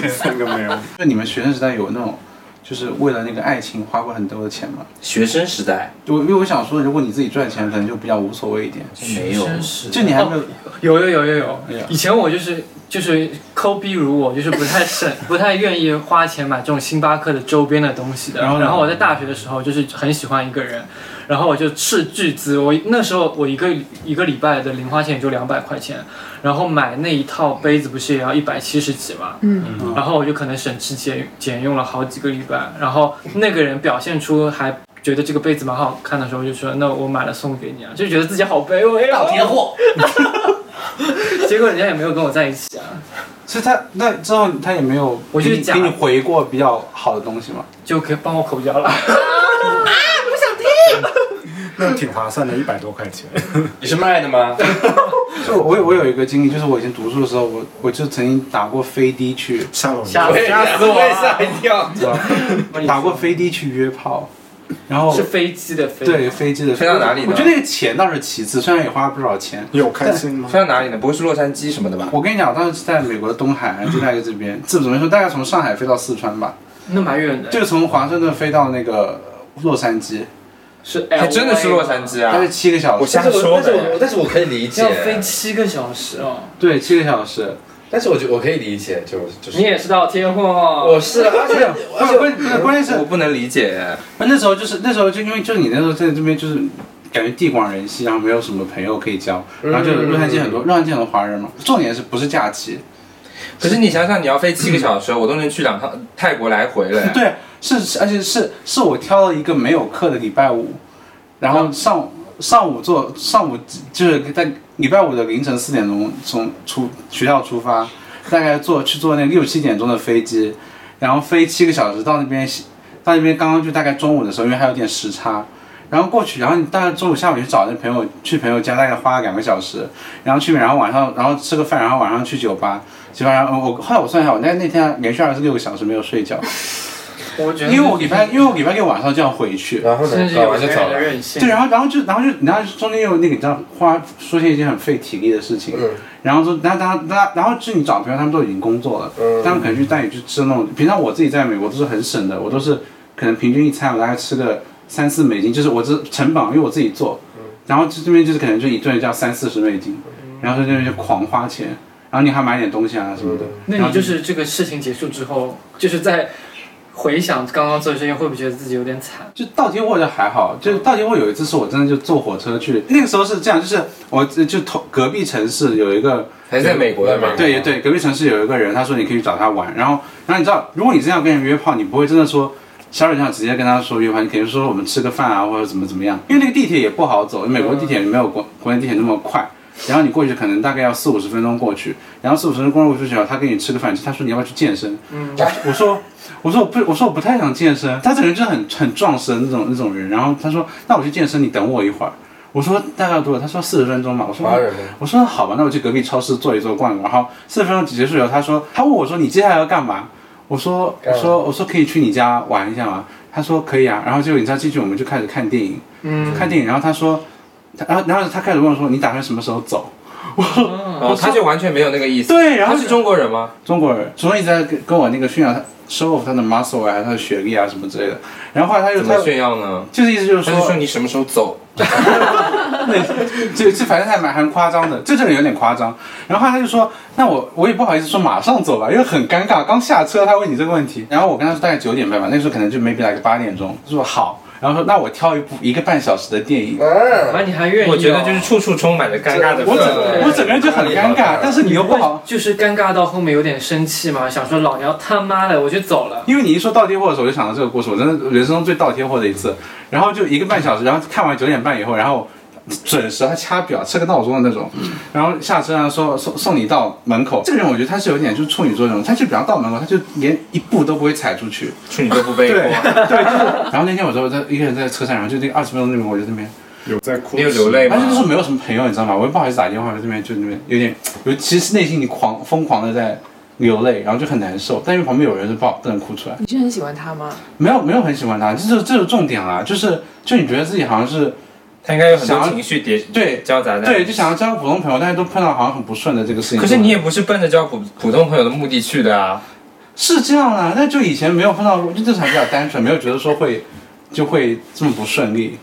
Speaker 5: 三个 mail。
Speaker 4: 就你们学生时代有那种就是为了那个爱情花过很多的钱吗？
Speaker 6: 学生时代。
Speaker 4: 我因为我想说，如果你自己赚钱，可能就比较无所谓一点。
Speaker 6: 没有，
Speaker 4: 就你还没有，
Speaker 3: 有有有有有。
Speaker 4: 哎呀，
Speaker 3: 以前我就是就是抠逼如我，就是不太省，不太愿意花钱买这种星巴克的周边的东西的。
Speaker 4: 然后
Speaker 3: 然后我在大学的时候就是很喜欢一个人，然后我就斥巨资，我那时候我一个一个礼拜的零花钱也就两百块钱，然后买那一套杯子不是也要一百七十几嘛，
Speaker 2: 嗯，
Speaker 3: 然后我就可能省吃俭俭用了好几个礼拜，然后那个人表现出还。觉得这个杯子蛮好看的时候，就说那我买了送给你啊，就觉得自己好卑微老
Speaker 1: 天货，
Speaker 3: 结果人家也没有跟我在一起啊。
Speaker 4: 所以他那之后他也没有
Speaker 3: 我就是
Speaker 4: 给你回过比较好的东西嘛？
Speaker 3: 就可以帮我口交了。
Speaker 5: 那挺划算的，一百多块钱。
Speaker 1: 你是卖的吗？
Speaker 4: 就我有我有一个经历，就是我以前读书的时候，我我就曾经打过飞的去，
Speaker 5: 下楼
Speaker 3: 吓
Speaker 1: 我也
Speaker 3: 吓死我
Speaker 1: 吓一跳。
Speaker 4: 打过飞的去约炮，然后
Speaker 3: 是飞机的飞。
Speaker 4: 对飞机的
Speaker 6: 飞到哪里呢
Speaker 4: 我觉得那个钱倒是其次，虽然也花了不少钱。
Speaker 5: 有开心吗？
Speaker 6: 飞到哪里呢？不会是洛杉矶什么的吧？
Speaker 4: 我跟你讲，当时是在美国的东海岸，就大概这边，这怎么说？大概从上海飞到四川吧，
Speaker 3: 那蛮远的。
Speaker 4: 就是从华盛顿飞到那个洛杉矶，
Speaker 3: 是
Speaker 6: 还真的是洛杉矶啊
Speaker 4: 大概！七个小时。
Speaker 6: 我瞎
Speaker 1: 但是我
Speaker 6: 说
Speaker 1: 但是我
Speaker 6: 的。
Speaker 1: 但是我可以理解
Speaker 3: 要，飞七个小时哦。
Speaker 4: 对，七个小时。
Speaker 1: 但是我觉我可以理解，就就是
Speaker 3: 你也是到贴货。
Speaker 1: 我是啊，而且而且
Speaker 4: 关键关键是
Speaker 6: 我不能理解，那
Speaker 4: 那时候就是那时候就因为就是你那时候在这边就是感觉地广人稀，然后没有什么朋友可以交，然后就洛杉矶很多洛杉矶很多华人嘛。重点是不是假期？
Speaker 6: 可是你想想，你要飞七个小时，我都能去两趟泰国来回了。
Speaker 4: 对，是是而且是是我挑了一个没有课的礼拜五，然后上上午坐上午就是在礼拜五的凌晨四点钟从出学校出发，大概坐去坐那六七点钟的飞机，然后飞七个小时到那边，到那边刚刚就大概中午的时候，因为还有点时差。然后过去，然后你大概中午下午去找那朋友，去朋友家大概花了两个小时，然后去，然后晚上，然后吃个饭，然后晚上去酒吧，酒吧，然后我后来我算一下，我那那天连续二十六个小时没有睡觉，
Speaker 3: 我觉得
Speaker 4: 因为我礼拜，因为我礼拜六晚上就要回去，
Speaker 1: 然后呢？搞完就走了。
Speaker 3: 任性。
Speaker 4: 对，然后然后就然后就然后中间又那个你知道花出现一件很费体力的事情，
Speaker 1: 嗯。
Speaker 4: 然后说然后然后然后然后就是你找朋友他们都已经工作了，
Speaker 1: 嗯。
Speaker 4: 他们可能去带你去吃那种，平常我自己在美国都是很省的，我都是可能平均一餐我大概吃个三四美金，就是我这成本，因为我自己做，然后这这边就是可能就一顿就要三四十美金，然后在那边就狂花钱，然后你还买点东西啊什么的，
Speaker 3: 那你就是这个事情结束之后，就是在回想刚刚做的这些，会不会觉得自己有点惨？
Speaker 4: 就到天货就还好，就是到天货有一次是我真的就坐火车去，那个时候是这样，就是我就同隔壁城市有一个
Speaker 6: 还是在美国的嘛？
Speaker 4: 对对，隔壁城市有一个人，他说你可以去找他玩，然后然后你知道，如果你真要跟人约炮，你不会真的说。小蕊这样直接跟他说约炮，你肯定说我们吃个饭啊，或者怎么怎么样，因为那个地铁也不好走，美国地铁没有国国内地铁那么快，然后你过去可能大概要四五十分钟过去，然后四五十分钟过去之后，他给你吃个饭，他说你要不要去健身？
Speaker 3: 嗯，
Speaker 4: 我说我说我不我说我不太想健身，他这个人就是很很壮实的那种那种人，然后他说那我去健身，你等我一会儿。我说大概要多久？他说四十分钟嘛。我说？我说好吧，那我去隔壁超市坐一坐逛一逛。然后四十分钟结束以后，他说他问我说你接下来要干嘛？我说我说我说可以去你家玩一下吗？他说可以啊。然后结果你知道进去我们就开始看电影，
Speaker 3: 嗯，
Speaker 4: 看电影。然后他说，他然后然后他开始问我说你打算什么时候走？
Speaker 6: 哦，他就完全没有那个意思。
Speaker 4: 对，然后
Speaker 6: 他是中国人吗？
Speaker 4: 中国人，所以一直在跟跟我那个炫耀他 show off 他的 muscle 啊，还有他的学历啊什么之类的。然后后来他就他
Speaker 6: 怎么炫耀呢？
Speaker 4: 就是意思就是说
Speaker 6: 他就说，你什么时候走？
Speaker 4: 这这反正还蛮蛮夸张的，这这个有点夸张。然后他就说，那我我也不好意思说马上走吧，因为很尴尬，刚下车他问你这个问题。然后我跟他说大概九点半吧，那时候可能就 maybe 来个八点钟，他说好。然后说那我挑一部一个半小时的电影。
Speaker 1: 啊，
Speaker 3: 啊，你还愿意哦？
Speaker 6: 我觉得就是处处充满了尴尬的
Speaker 4: 我整
Speaker 6: 氛围。
Speaker 4: 我整个人就很尴尬，但是你又不好，
Speaker 3: 就是尴尬到后面有点生气嘛，想说老娘他妈的我就走了。
Speaker 4: 因为你一说倒贴货的时候，我就想到这个故事，我真的人生中最倒贴货的一次。然后就一个半小时，然后看完九点半以后，然后 准时，他掐表，设个闹钟的那种，然后下车呢说送送你到门口。这个人我觉得他是有点就是处女座那种，他就比方到门口，他就连一步都不会踩出去。
Speaker 6: 处女座不背
Speaker 4: 对
Speaker 6: 锅，
Speaker 4: 对，就是。然后那天我说在一个人在车上，然后就那二十分钟那边，我就那边，
Speaker 5: 有在哭，
Speaker 6: 你有流泪吗
Speaker 4: 而？且就是没有什么朋友，你知道吗？我又不好意思打电话，我就那边就那边有点有，其实内心你狂疯狂的在流泪，然后就很难受，但因为旁边有人就不好不能哭出来。
Speaker 2: 你是很喜欢他吗？
Speaker 4: 没有没有很喜欢他，这是这是重点了，就是就你觉得自己好像是
Speaker 6: 他应该有很多情绪叠
Speaker 4: 对
Speaker 6: 交杂在。
Speaker 4: 对，就想要交个普通朋友，但是都碰到好像很不顺的这个事情。
Speaker 6: 可是你也不是奔着交普普通朋友的目的去的啊。
Speaker 4: 是这样啊，那就以前没有碰到过，就这才比较单纯，没有觉得说会就会这么不顺利。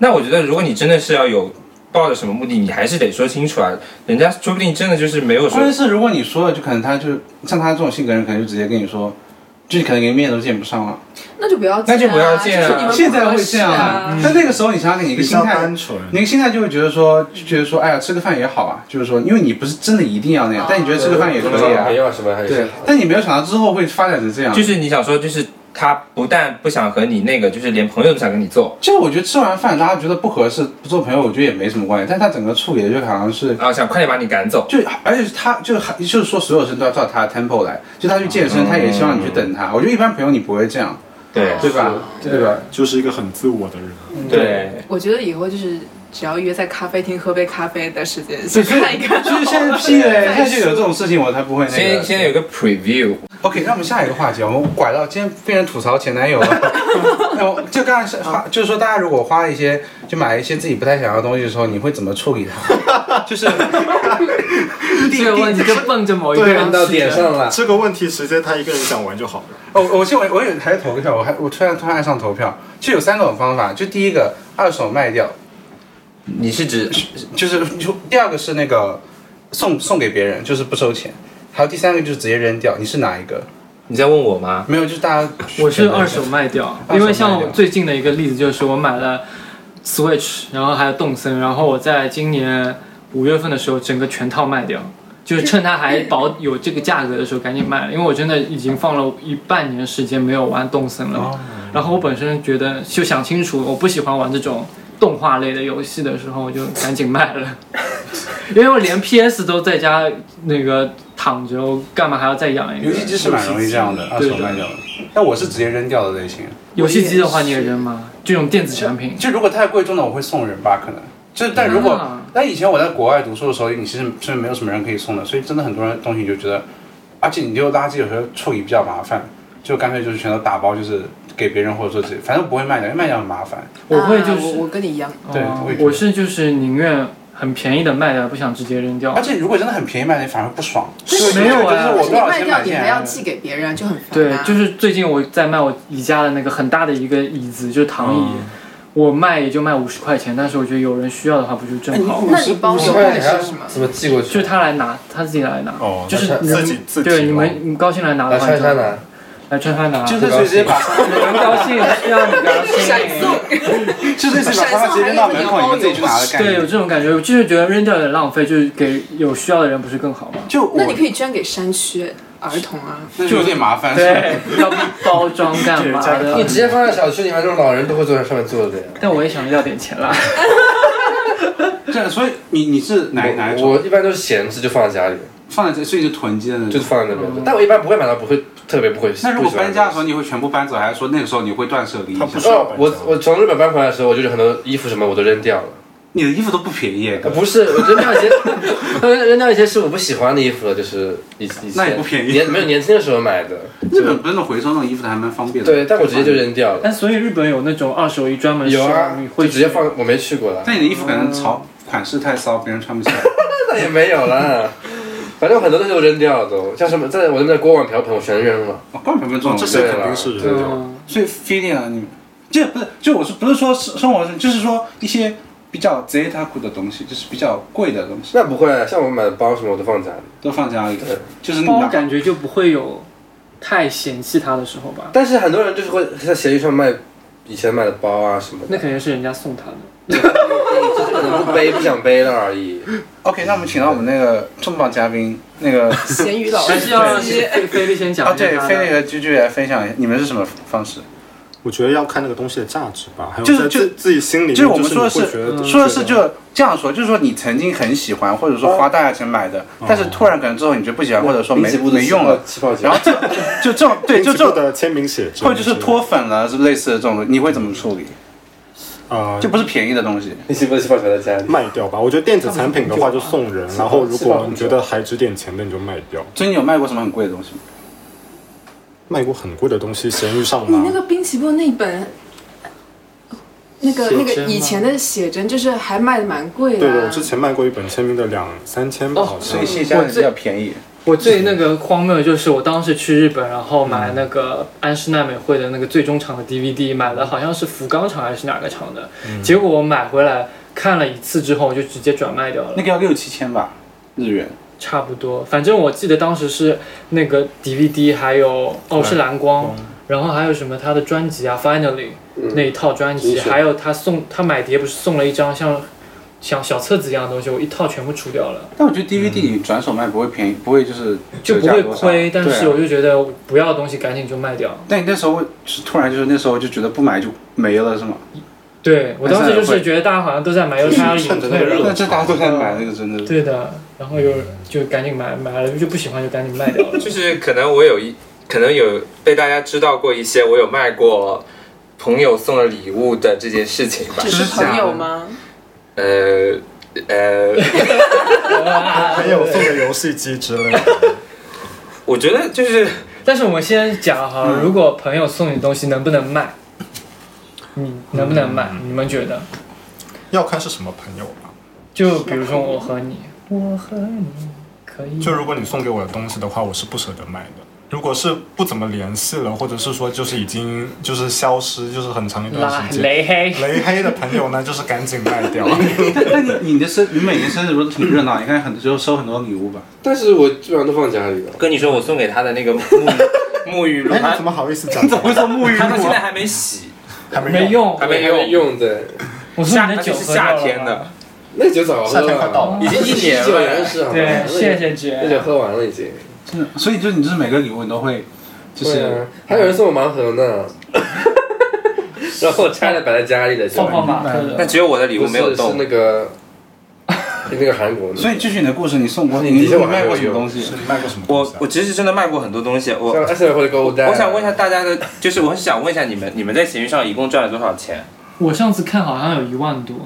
Speaker 6: 那我觉得，如果你真的是要有抱着什么目的，你还是得说清楚啊。人家说不定真的就是没有说
Speaker 4: 关键是如果你说了，就可能他就像他这种性格人，可能就直接跟你说，就可能连面都见不上了。
Speaker 2: 那就不要见、啊，
Speaker 6: 那就不要见啊
Speaker 4: 现在会这样
Speaker 2: 啊。
Speaker 4: 但那个时候你想想，你一个心态，你一个心态就会觉得说，就觉得说，哎呀，吃个饭也好啊，就是说，因为你不是真的一定要那样，但你觉得吃个饭也可以啊
Speaker 1: 朋。友啊什么还是
Speaker 4: 对，但你没有想到之后会发展成这样。
Speaker 6: 就是你想说，就是他不但不想和你那个，就是连朋友都不想跟你做，
Speaker 4: 就我觉得吃完饭大家觉得不合适，不做朋友，我觉得也没什么关系。但他整个处理的就好像是，
Speaker 6: 啊想快点把你赶走。
Speaker 4: 就而且他就还就是说所有事都要照他的 tempo 来，就他去健身，他也希望你去等他。我觉得一般朋友你不会这样，
Speaker 6: 对
Speaker 4: 对吧？对吧？
Speaker 5: 就是一个很自我的人。
Speaker 6: 对，
Speaker 2: 我觉得以后就是只要约在咖啡厅喝杯咖啡的时间，
Speaker 4: 所以
Speaker 2: 先看一看。
Speaker 4: 就是现在 P 嘞，现在就有这种事情，我才不会那
Speaker 6: 先
Speaker 4: 个。
Speaker 6: 先有个 preview，
Speaker 4: OK，那我们下一个话题，我们拐到今天变成吐槽前男友了。就刚才是花，就是说大家如果花一些，就买一些自己不太想要的东西的时候，你会怎么处理它？就是
Speaker 3: 这个问题就蹦着某一个人
Speaker 1: 问到点上了。
Speaker 5: 这个问题直接他一个人讲完就好了。
Speaker 4: 哦，我先我我有还是投个票，我还我突然突然爱上投票，其实有三种方法，就第一个二手卖掉，
Speaker 6: 你是指
Speaker 4: 就是就第二个是那个送送给别人，就是不收钱，还有第三个就是直接扔掉，你是哪一个？
Speaker 6: 你在问我吗？
Speaker 4: 没有，就是大家
Speaker 3: 我是二手卖掉，因为像我最近的一个例子就是我买了 Switch，然后还有动森，然后我在今年五月份的时候整个全套卖掉，就是趁它还保有这个价格的时候赶紧卖了，因为我真的已经放了一半年时间没有玩动森了。
Speaker 4: 哦
Speaker 3: 然后我本身觉得就想清楚，我不喜欢玩这种动画类的游戏的时候，我就赶紧卖了，因为我连 PS 都在家那个躺着，我干嘛还要再养一个
Speaker 4: 游？戏机是蛮容易这样的，二手卖掉的。但我是直接扔掉的类型。
Speaker 3: 游戏机的话你也扔吗？这种电子产品？
Speaker 4: 就如果太贵重的，我会送人吧，可能。就但如果
Speaker 3: 啊
Speaker 4: 但以前我在国外读书的时候，你其实是没有什么人可以送的，所以真的很多人东西你就觉得，而且你丢垃圾有时候处理比较麻烦，就干脆就是全都打包，就是给别人或者说自己，反正不会卖掉，因为卖掉很麻烦。
Speaker 3: 我会就是
Speaker 2: 啊我我跟你一样，
Speaker 4: 对
Speaker 3: 哦
Speaker 4: 我
Speaker 3: 我是就是宁愿很便宜的卖掉，不想直接扔掉
Speaker 4: 而。且如果真的很便宜卖，你反而不爽。
Speaker 3: 没有啊
Speaker 4: 就是我
Speaker 2: 卖掉你还要？寄给别人，就很烦、啊。
Speaker 3: 对，就是最近我在卖我宜家的那个很大的一个椅子，就是躺椅，我卖也就卖五十块钱，但是我觉得有人需要的话，不就正好？
Speaker 2: 那你包邮
Speaker 1: 还
Speaker 2: 是什么？
Speaker 1: 怎么寄过去？
Speaker 3: 就是他来拿，他自己来拿。
Speaker 5: 哦，
Speaker 3: 就是你
Speaker 5: 自己自己
Speaker 3: 对你
Speaker 5: 哦
Speaker 3: 们你高兴来拿的话，
Speaker 1: 就来拿，
Speaker 3: 来穿山拿。
Speaker 4: 就是直接把
Speaker 3: 你们高兴 需要你高
Speaker 2: 闪
Speaker 3: 兴。
Speaker 2: 送，
Speaker 4: 就是把沙发直接扔到门口，你们自己去拿的概
Speaker 3: 对，有
Speaker 4: 念。
Speaker 3: 这种感觉，我就是觉得扔掉有点浪费，就是给有需要的人不是更好吗？
Speaker 4: 就
Speaker 2: 那你可以捐给山区儿童啊。
Speaker 4: 就有点麻烦。
Speaker 3: 对，要包装干嘛的？
Speaker 1: 你直接放在小区里面，这种老人都会坐在上面坐的呀。
Speaker 3: 但我也想要点钱啦。
Speaker 4: 这所以你你是哪哪一种？
Speaker 1: 我我一般都是闲置就放在家里面，
Speaker 4: 放在这，所以就囤积的那种。
Speaker 1: 就是放在那边。但我一般不会买到不会特别不会。
Speaker 4: 那如果搬家的时候，你会全部搬走，还是说那个时候你会断舍离一下
Speaker 5: 他不？是要
Speaker 1: 哦
Speaker 5: 搬，家
Speaker 1: 我我从日本搬回来的时候，我就是很多衣服什么我都扔掉了。
Speaker 4: 你的衣服都不便宜
Speaker 1: 不是，我扔掉一些，扔掉一些是我不喜欢的衣服了，就是以以前
Speaker 4: 那也不便宜
Speaker 1: 年没有年轻的时候买的，
Speaker 4: 日本不是那种回收那种衣服的还蛮方便的。
Speaker 1: 对，但我直接就。扔掉了。
Speaker 3: 但所以日本有那种二手衣专门
Speaker 1: 有啊
Speaker 3: 会
Speaker 1: 直接放，我没去过了，
Speaker 4: 但你的衣服可能潮款式太骚，别人穿不起来。
Speaker 1: 那也没有啦。反正很多东西都扔掉了都，像什么在我那边锅碗瓢盆我全扔了。
Speaker 4: 哦，光盘分这种
Speaker 5: 这肯定是
Speaker 1: 对
Speaker 5: 人
Speaker 3: 嗯，
Speaker 4: 所以 feeling 啊，你这不是就我是不是说生活中，就是说一些比较 zeta 酷的东西，就是比较贵的东西，
Speaker 1: 那不会，像我买的包什么我都放家里。
Speaker 4: 都放家里
Speaker 1: 对。
Speaker 4: 就是
Speaker 3: 包
Speaker 4: 拿
Speaker 3: 感觉就不会有太嫌弃它的时候吧？
Speaker 1: 但是很多人就是会在闲鱼上卖以前买的包啊什么的，
Speaker 3: 那肯定是人家送他的。
Speaker 1: 不背不想背了而已。
Speaker 4: OK，那我们请到我们那个重磅嘉宾，那个
Speaker 2: 咸鱼老
Speaker 3: 还是要让
Speaker 2: 师，
Speaker 3: 菲菲力先讲
Speaker 4: 啊，对，飞那个居居来分享一下，你们是什么方式？
Speaker 5: 我觉得要看那个东西的价值吧，还有
Speaker 4: 就是就
Speaker 5: 自自己心里，
Speaker 4: 就是我们说的是说的是就这样说，就是说你曾经很喜欢，或者说花大价钱买的，但是突然可能之后你就不喜欢，或者说没没用了，然后这就这种对，就这种
Speaker 5: 的签名写真，
Speaker 4: 或者就是脱粉了，是类似的这种，你会怎么处理？
Speaker 5: 呃
Speaker 4: 就不是便宜的东西。
Speaker 1: 你气泡气泡球在家里。
Speaker 5: 卖掉吧。我觉得电子产品的话就送人，然后如果你觉得还值点钱的你就卖掉。
Speaker 4: 所以你有卖过什么很贵的东西吗？
Speaker 5: 卖过很贵的东西，闲鱼上吗
Speaker 2: 你那？个滨崎步那本，那个那个以前的写真，就是还卖的蛮贵的、啊。
Speaker 5: 对的，我之前卖过一本签名的两三千吧，
Speaker 3: 哦
Speaker 5: 好像
Speaker 4: 所以。谢家人比较便宜。
Speaker 3: 我最那个荒谬的就是我当时去日本，然后买那个安室奈美惠的那个最终场的 DVD，买的好像是福冈场还是哪个场的，结果我买回来看了一次之后，我就直接转卖掉了
Speaker 4: 那。个要六七千吧，日元。
Speaker 3: 差不多，反正我记得当时是那个 DVD，还有哦是蓝光，然后还有什么他的专辑啊，Finally 那一套专辑，还有他送他买碟不是送了一张像像小册子一样的东西，我一套全部出掉了，
Speaker 4: 但我觉得 DVD 你转手卖不会便宜，不会就是
Speaker 3: 就不会亏，但是我就觉得不要的东西赶紧就卖掉。
Speaker 4: 但你那时候是突然就是那时候就觉得不买就没了是吗？
Speaker 3: 对我当时就是觉得大家好像都在买，又它要 隐退了，
Speaker 4: 那这大家都在买那个真的。
Speaker 3: 对的，然后又就赶紧买，买了就不喜欢就赶紧卖掉了。
Speaker 6: 就是可能我有一，可能有被大家知道过一些，我有卖过朋友送的礼物的这件事情吧
Speaker 2: 只。是朋友吗？
Speaker 6: 呃呃，
Speaker 5: 还有送的游戏机之类的。
Speaker 6: 我觉得就是
Speaker 3: 但是我们先讲哈，
Speaker 4: 嗯
Speaker 3: 如果朋友送你东西能不能卖？你能不能卖？你们觉得？
Speaker 5: 要看是什么朋友吧。
Speaker 3: 就比如说我和你，我和你可以。
Speaker 5: 就如果你送给我的东西的话，我是不舍得卖的。如果是不怎么联系了，或者是说就是已经就是消失，就是很长一段时间，
Speaker 3: 雷黑，
Speaker 5: 雷黑的朋友呢，就是赶紧卖掉。
Speaker 4: 但 但你你的生你每年生日不是挺热闹？你看很多时候收很多礼物吧？
Speaker 1: 但是我基本上都放家里了。
Speaker 6: 跟你说，我送给他的那个沐沐浴露，
Speaker 5: 哎，你
Speaker 6: 他
Speaker 5: 怎么好意思讲？
Speaker 4: 你怎么会说沐浴露啊？
Speaker 6: 他到现在还没洗，
Speaker 5: 还没
Speaker 3: 没用。
Speaker 6: 还没用，
Speaker 1: 用的，
Speaker 3: 我说
Speaker 6: 夏
Speaker 3: 你的酒
Speaker 6: 是夏天的。，
Speaker 1: 那酒早喝
Speaker 5: 夏天快到了
Speaker 6: 已经一年了？
Speaker 3: 对，谢谢姐
Speaker 1: 那酒。喝完了已经。
Speaker 4: 真的，所以就你就是每个礼物你都会，就是，
Speaker 1: 还有人送我盲盒呢，然后我拆了摆在家里的，
Speaker 3: 泡泡玛特的，
Speaker 6: 但只有我的礼物没有动
Speaker 1: 是那。个，那个韩国的。
Speaker 4: 所以继续你的故事，你送过
Speaker 1: 你
Speaker 4: 你你卖过什么东西？
Speaker 5: 你卖过什么啊？
Speaker 6: 我我其实真的卖过很多东西，我
Speaker 1: 或者购物袋。
Speaker 6: 我想问一下大家的，就是我很想问一下你们，你们在闲鱼上一共赚了多少钱？
Speaker 3: 我上次看好像有一万多，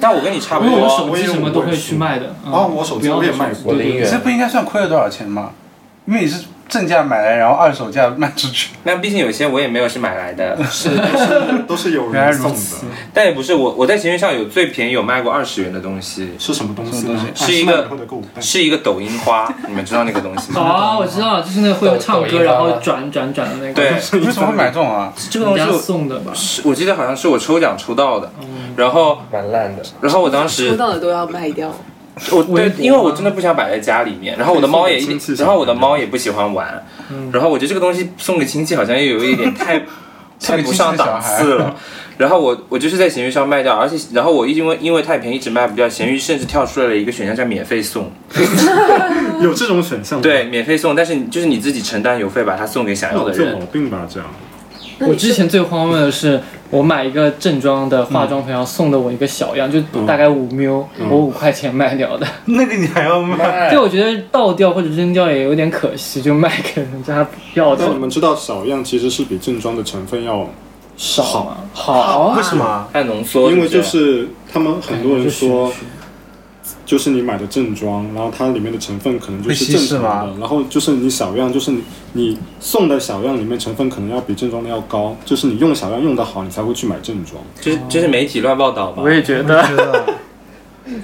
Speaker 6: 但我跟你差不
Speaker 3: 因为我
Speaker 6: 多，
Speaker 3: 手机什么都会去卖的。嗯
Speaker 5: 哦我手机我也卖过
Speaker 3: 对对
Speaker 1: 我的音乐
Speaker 4: 你这不应该算亏了多少钱吗？因为你是正价买来，然后二手价卖出去。
Speaker 6: 那毕竟有些我也没有是买来的，
Speaker 5: 是都是都是有人送的。
Speaker 6: 但也不是我我在闲鱼上有最便宜有卖过二十元的东西，
Speaker 5: 是什么东西
Speaker 6: 是一个。是一个抖音花，你们知道那个东西吗？
Speaker 3: 哦，我知道，就是那个会有唱歌，然后转转转的那个。
Speaker 6: 对，
Speaker 4: 为什么会买这种啊？
Speaker 6: 这个东西我
Speaker 3: 送的吧？
Speaker 6: 是我记得好像是我抽奖抽到的，然后
Speaker 1: 蛮烂的。
Speaker 6: 然后我当时抽
Speaker 2: 到的都要卖掉。
Speaker 6: 我对，因为我真的不想摆在家里面，然后我的猫也然后我的猫也不喜欢玩，然后我觉得这个东西送给亲戚好像又有一点太 太不上档次了。然后我我就是在闲鱼上卖掉，而且然后我因为因为太便宜一直卖不掉，闲鱼甚至跳出来了一个选项叫免费送
Speaker 5: 有这种选项吗？
Speaker 6: 对，免费送，但是你就是你自己承担邮费把它送给想要的人
Speaker 5: 有这毛。病吧？这样。
Speaker 3: 我之前最荒谬的是，我买一个正装的化妆品，然后送的我一个小样，就大概五 ml，我五块钱卖掉的。
Speaker 4: 那个你还要卖？
Speaker 3: 就我觉得倒掉或者扔掉也有点可惜，就卖给人家不要的
Speaker 5: 但你们知道小样其实是比正装的成分要，
Speaker 3: 少吗。好啊
Speaker 4: 为，什么？
Speaker 6: 太浓缩，
Speaker 5: 因为就是他们很多人说
Speaker 3: 是，
Speaker 5: 就是你买的正装，然后它里面的成分可能就是正
Speaker 4: 释吗
Speaker 5: 常的，然后就是你小样，就是你你送的小样里面成分可能要比正装的要高，就是你用小样用的好，你才会去买正装，
Speaker 6: 就是就是媒体乱报道吧
Speaker 3: 我，也觉得。
Speaker 4: 觉 得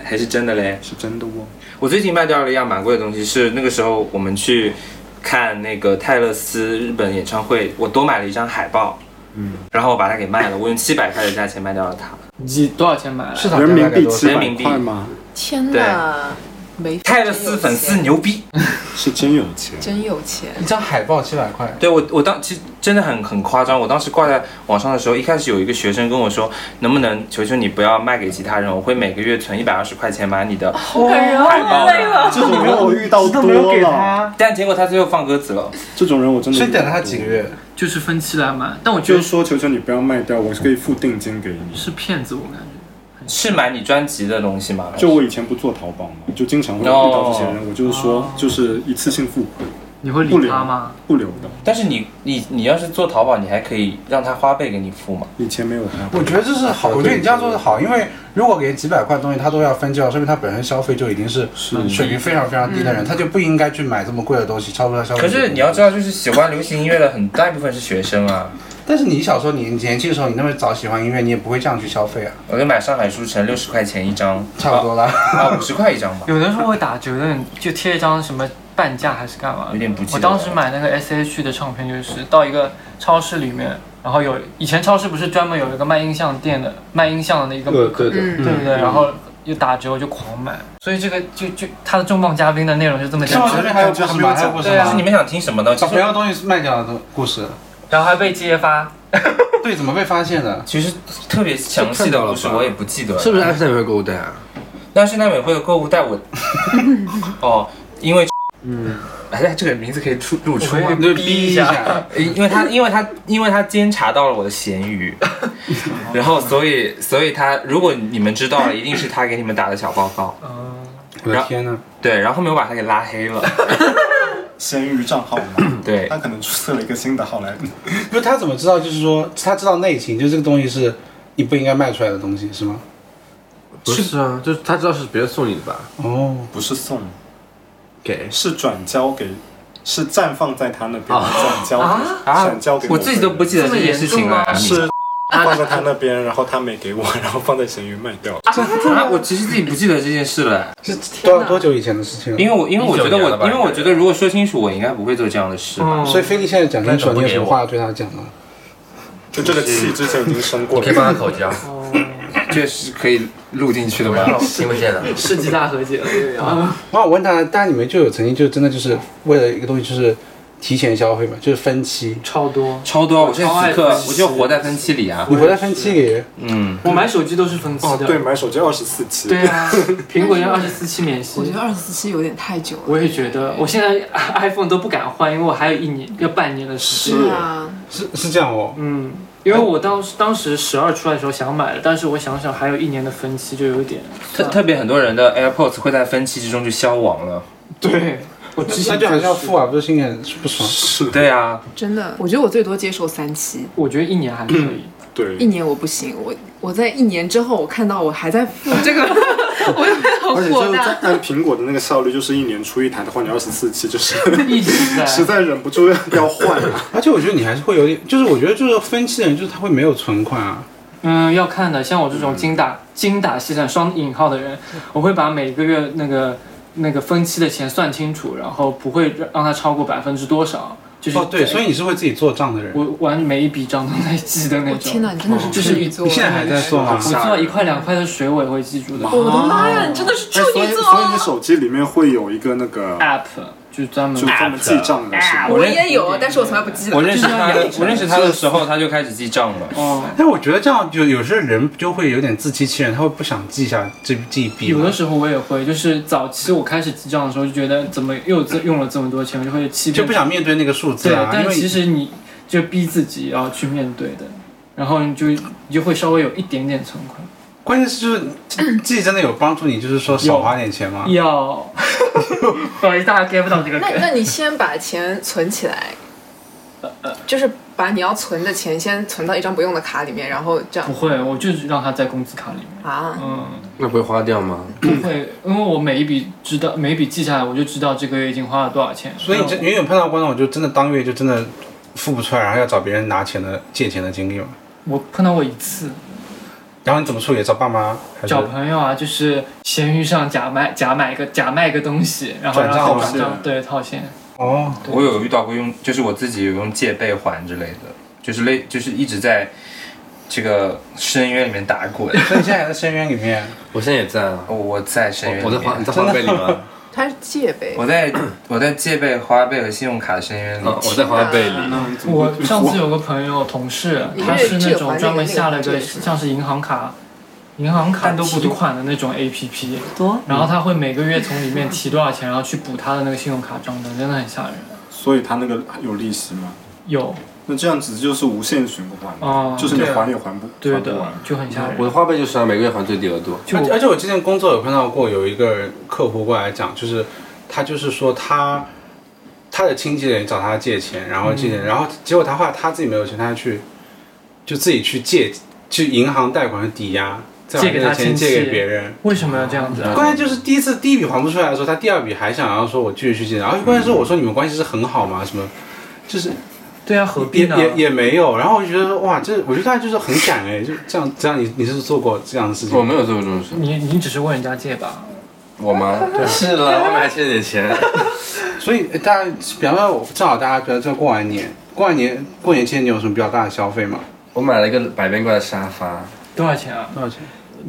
Speaker 6: 还是真的嘞。
Speaker 5: 是真的哦。
Speaker 6: 我最近卖掉了一样蛮贵的东西，是那个时候我们去看那个泰勒斯日本演唱会，我多买了一张海报，
Speaker 5: 嗯，
Speaker 6: 然后我把它给卖了，我用七百块的价钱卖掉了它。
Speaker 3: 几多少钱买的？
Speaker 4: 市场
Speaker 5: 人民币
Speaker 6: 人民币
Speaker 5: 块吗？
Speaker 2: 天哪，没
Speaker 6: 泰勒斯粉丝牛逼，
Speaker 5: 是真有钱。
Speaker 2: 真有钱。
Speaker 4: 一张海报七百块，
Speaker 6: 对我我当其实真的很很夸张，我当时挂在网上的时候，一开始有一个学生跟我说，能不能求求你不要卖给其他人，我会每个月存一百二十块钱买你的海报的。
Speaker 5: 这种人我遇到多
Speaker 4: 都没有给
Speaker 5: 了，
Speaker 4: 他，
Speaker 6: 但结果他最后放鸽子了。
Speaker 5: 这种人我真的。
Speaker 4: 所以等了他几个？月。
Speaker 3: 就是分期来买，但我觉得
Speaker 5: 就是说，求求你不要卖掉，我是可以付定金给你。
Speaker 3: 是骗子，我感觉。
Speaker 6: 是买你专辑的东西吗？
Speaker 5: 就我以前不做淘宝嘛，就经常会遇到这些人，我就是说，就是一次性付款，
Speaker 3: 你会
Speaker 5: 留
Speaker 3: 理他吗？
Speaker 5: 不留的。
Speaker 6: 但是你你你要是做淘宝，你还可以让他花呗给你付嘛？
Speaker 5: 以前没有他。
Speaker 4: 我觉得这是好，我觉得你这样做的好，因为如果给几百块东西他都要分掉，说明他本身消费就已经是水平非常非常低的人，他就不应该去买这么贵的东西，超出他消费。
Speaker 6: 可是你要知道，就是喜欢流行音乐的很大一部分是学生啊。
Speaker 4: 但是你小时候你年轻的时候你那么早喜欢音乐，你也不会这样去消费啊，
Speaker 6: 我就买上海书城六十块钱一张，
Speaker 4: 差不多啦。
Speaker 6: 啊五十块一张吧。
Speaker 3: 有的时候会打折的，就贴一张什么半价还是干嘛？
Speaker 6: 有点不记得
Speaker 3: 我当时买那个 S H 的唱片，就是到一个超市里面，然后有以前超市不是专门有一个卖音像店的，卖音像的那一个
Speaker 1: 对对对，
Speaker 2: 嗯
Speaker 3: 对不对？然后又打折，我就狂买。所以这个就就他的重磅嘉宾的内容就这么？简单
Speaker 4: 这，边还有故事吗？还有故事
Speaker 3: 对啊
Speaker 4: 吗
Speaker 6: 就是你？们想听什么呢？其实
Speaker 4: 小朋友东西是卖掉的故事，
Speaker 3: 然后还被揭发。
Speaker 4: 对，怎么被发现的？
Speaker 6: 其实特别详细的故事我也不记得了，
Speaker 1: 是不是安室奈美惠购物袋啊？
Speaker 6: 但是奈美惠的购物袋我，哦，因为嗯，哎，这个名字可以出露出吗？
Speaker 4: 你就逼一下。
Speaker 6: 因为他，因为他，因为他监察到了我的咸鱼，然后所以，所以他，如果你们知道了，一定是他给你们打的小报告。
Speaker 3: 嗯，
Speaker 4: 我的天呐！
Speaker 6: 对，然后后面我把他给拉黑了。
Speaker 5: 咸鱼账号嘛，
Speaker 6: 对
Speaker 5: 他可能注册了一个新的号来。
Speaker 4: 不是他怎么知道？就是说他知道内情，就这个东西是你不应该卖出来的东西，是吗？
Speaker 1: 不是啊，就是他知道是别人送你的吧？
Speaker 4: 哦，
Speaker 5: 不是送，
Speaker 1: 给
Speaker 5: 是转交给，是绽放在他那边，
Speaker 1: 啊
Speaker 5: 转交转交给
Speaker 6: 我自己都不记得这件事情了。
Speaker 5: 是放在他那边，然后他没给我，然后放在闲鱼卖掉。
Speaker 6: 啊，我其实自己不记得这件事了，
Speaker 4: 是多多久以前的事情了？
Speaker 6: 因为我因为我觉得
Speaker 1: 19年了
Speaker 6: 我因为我觉得如果说清楚，我应该不会做这样的事
Speaker 4: 所以菲利现在讲清楚，
Speaker 1: 那怎么不给我
Speaker 4: 你有什么话要对他讲吗？
Speaker 5: 就这个气之前已经生过
Speaker 1: 可以
Speaker 5: 了，
Speaker 1: 帮他口交，
Speaker 6: 确实可以录进去的吗？
Speaker 1: 听不见的。
Speaker 3: 世纪大和解了，对啊。
Speaker 4: 然后我问他，但你们就有曾经就真的就是为了一个东西就是提前消费嘛，就是分期。
Speaker 3: 超多。
Speaker 6: 超多，我现在此刻我就活在分期里啊。
Speaker 4: 你活在分期里，
Speaker 6: 嗯，
Speaker 3: 我买手机都是分期
Speaker 5: 哦，
Speaker 3: 的。
Speaker 5: 对，买手机二十四期，
Speaker 3: 对啊，苹果要二十四期免息
Speaker 2: 我。觉得二十四期有点太久了。
Speaker 3: 我也觉得，我现在 iPhone 都不敢换，因为我还有一年要半年的时间。
Speaker 2: 是啊，
Speaker 4: 是是这样哦。
Speaker 3: 嗯，因为我当时当时十二出来的时候想买的，但是我想想还有一年的分期，就有一点。
Speaker 6: 特特别很多人的 AirPods 会在分期之中就消亡了。
Speaker 3: 对，我之前
Speaker 4: 那就还是要付啊，不是心里很不爽。
Speaker 5: 是，
Speaker 6: 对啊，
Speaker 2: 真的，我觉得我最多接受三期，
Speaker 3: 我觉得一年还可以。
Speaker 5: 对
Speaker 2: 一，年我不行。我我在一年之后，我看到我还在付这个，我就
Speaker 5: 而且。就是在按苹果的那个效率，就是一年出一台的话，你二十四期就是
Speaker 3: 一直在。
Speaker 5: 实在忍不住要要换啊。
Speaker 4: 而且我觉得你还是会有点，就是我觉得就是分期的人，就是他会没有存款啊。
Speaker 3: 嗯，要看的，像我这种精打精打细算双引号的人，我会把每个月那个那个分期的钱算清楚，然后不会让让它超过百分之多少，就是
Speaker 4: 哦，对，所以你是会自己做账的人。
Speaker 3: 我完每一笔账都在记的那种。
Speaker 2: 我天哪，你真的是
Speaker 3: 就是。
Speaker 4: 你现在还在做吗
Speaker 3: 我？知道一块两块的水我也会记住的。
Speaker 2: 我的妈呀，你真的是处
Speaker 5: 哎，所以
Speaker 2: 女座。
Speaker 5: 所以你手机里面会有一个那个
Speaker 3: ，app 就专门
Speaker 5: 就专门记账的是吗？
Speaker 2: 我也有，但是我从来不记得。
Speaker 6: 我认识他我认识他的时候他就开始记账了。
Speaker 3: 哦，
Speaker 4: 但我觉得这样就有时候人就会有点自欺欺人，他会不想记下这这一笔。
Speaker 3: 有的时候我也会，就是早期我开始记账的时候就觉得怎么又这用了这么多钱，我就会欺骗
Speaker 4: 就不想面对那个数字
Speaker 3: 对，
Speaker 4: 啊，因
Speaker 3: 但其实你就逼自己要去面对的，然后你就你就会稍微有一点点存款。
Speaker 4: 关键是就是自己真的有帮助你，就是说少花点钱吗？
Speaker 3: 有，不好意思，大家 get 不到这个梗。
Speaker 2: 那那你先把钱存起来，就是把你要存的钱先存到一张不用的卡里面，然后这样
Speaker 3: 不会，我就是让它在工资卡里面。
Speaker 2: 啊。
Speaker 3: 嗯，
Speaker 1: 那不会花掉吗？
Speaker 3: 不会，因为我每一笔知道，每一笔记下来，我就知道这个月已经花了多少钱。
Speaker 4: 所以你这
Speaker 3: 那
Speaker 4: 远远碰到过那种，就真的当月就真的付不出来，然后要找别人拿钱的借钱的经历吗？
Speaker 3: 我碰到过一次，
Speaker 4: 然后你怎么处理？找爸妈
Speaker 3: 找朋友啊，就是闲鱼上假卖假买个假卖个东西，然后
Speaker 4: 转
Speaker 3: 让他转
Speaker 4: 账
Speaker 3: 对套现。
Speaker 4: 哦？
Speaker 6: 我有遇到过用，就是我自己有用借呗还之类的，就是类就是一直在这个深渊里面打滚。
Speaker 4: 所以你现在还在深渊里面？
Speaker 1: 我现在也在啊。
Speaker 6: 我我在深渊里面，
Speaker 1: 我在花你在花呗里吗？
Speaker 2: 他是借呗，
Speaker 6: 我在我在借呗、花呗和信用卡的深渊里。
Speaker 1: 啊，我在花呗里。
Speaker 3: 我上次有个朋友同事，他是那种专门下了个像是银行卡、银行卡
Speaker 6: 但都不
Speaker 3: 提款的那种 APP，
Speaker 2: 多
Speaker 3: 然后他会每个月从里面提多少钱，然后去补他的那个信用卡账单，真的很吓人。
Speaker 5: 所以他那个有利息吗？
Speaker 3: 有，
Speaker 5: 那这样子就是无限循环嘛，
Speaker 3: 哦
Speaker 5: 就是你
Speaker 4: 对啊
Speaker 5: 还也还不
Speaker 3: 对的
Speaker 5: 还不完。，
Speaker 3: 就很吓人。
Speaker 1: 我的花呗就是啊，每个月还最低额度。
Speaker 3: 就
Speaker 4: 而且而且我之前工作有碰到过有一个客户过来讲，就是他就是说他他的亲戚人找他借钱，然后借钱，然后结果他后来他自己没有钱，他去就自己去借去银行贷款抵押，再把
Speaker 3: 借给
Speaker 4: 这个
Speaker 3: 他亲戚
Speaker 4: 钱借给别人。
Speaker 3: 为什么要这样子啊？
Speaker 4: 关键就是第一次第一笔还不出来的时候，他第二笔还想要说我继续去借，然后关键是我说你们关系是很好吗？什么就是
Speaker 3: 对啊，何必呢？
Speaker 4: 也也也没有，然后我就觉得说哇，这我觉得他就是很敢哎，就这样这样你你是做过这样的事情？
Speaker 1: 我没有做过这种事。
Speaker 3: 你你只是问人家借吧？
Speaker 1: 我吗？对，是了，外面还欠点钱。
Speaker 4: 所以呃大家，比方说，正好大家比如说过完年，过完年过年期间你有什么比较大的消费吗？
Speaker 1: 我买了一个百变怪的沙发，
Speaker 3: 多少钱啊？
Speaker 4: 多少钱？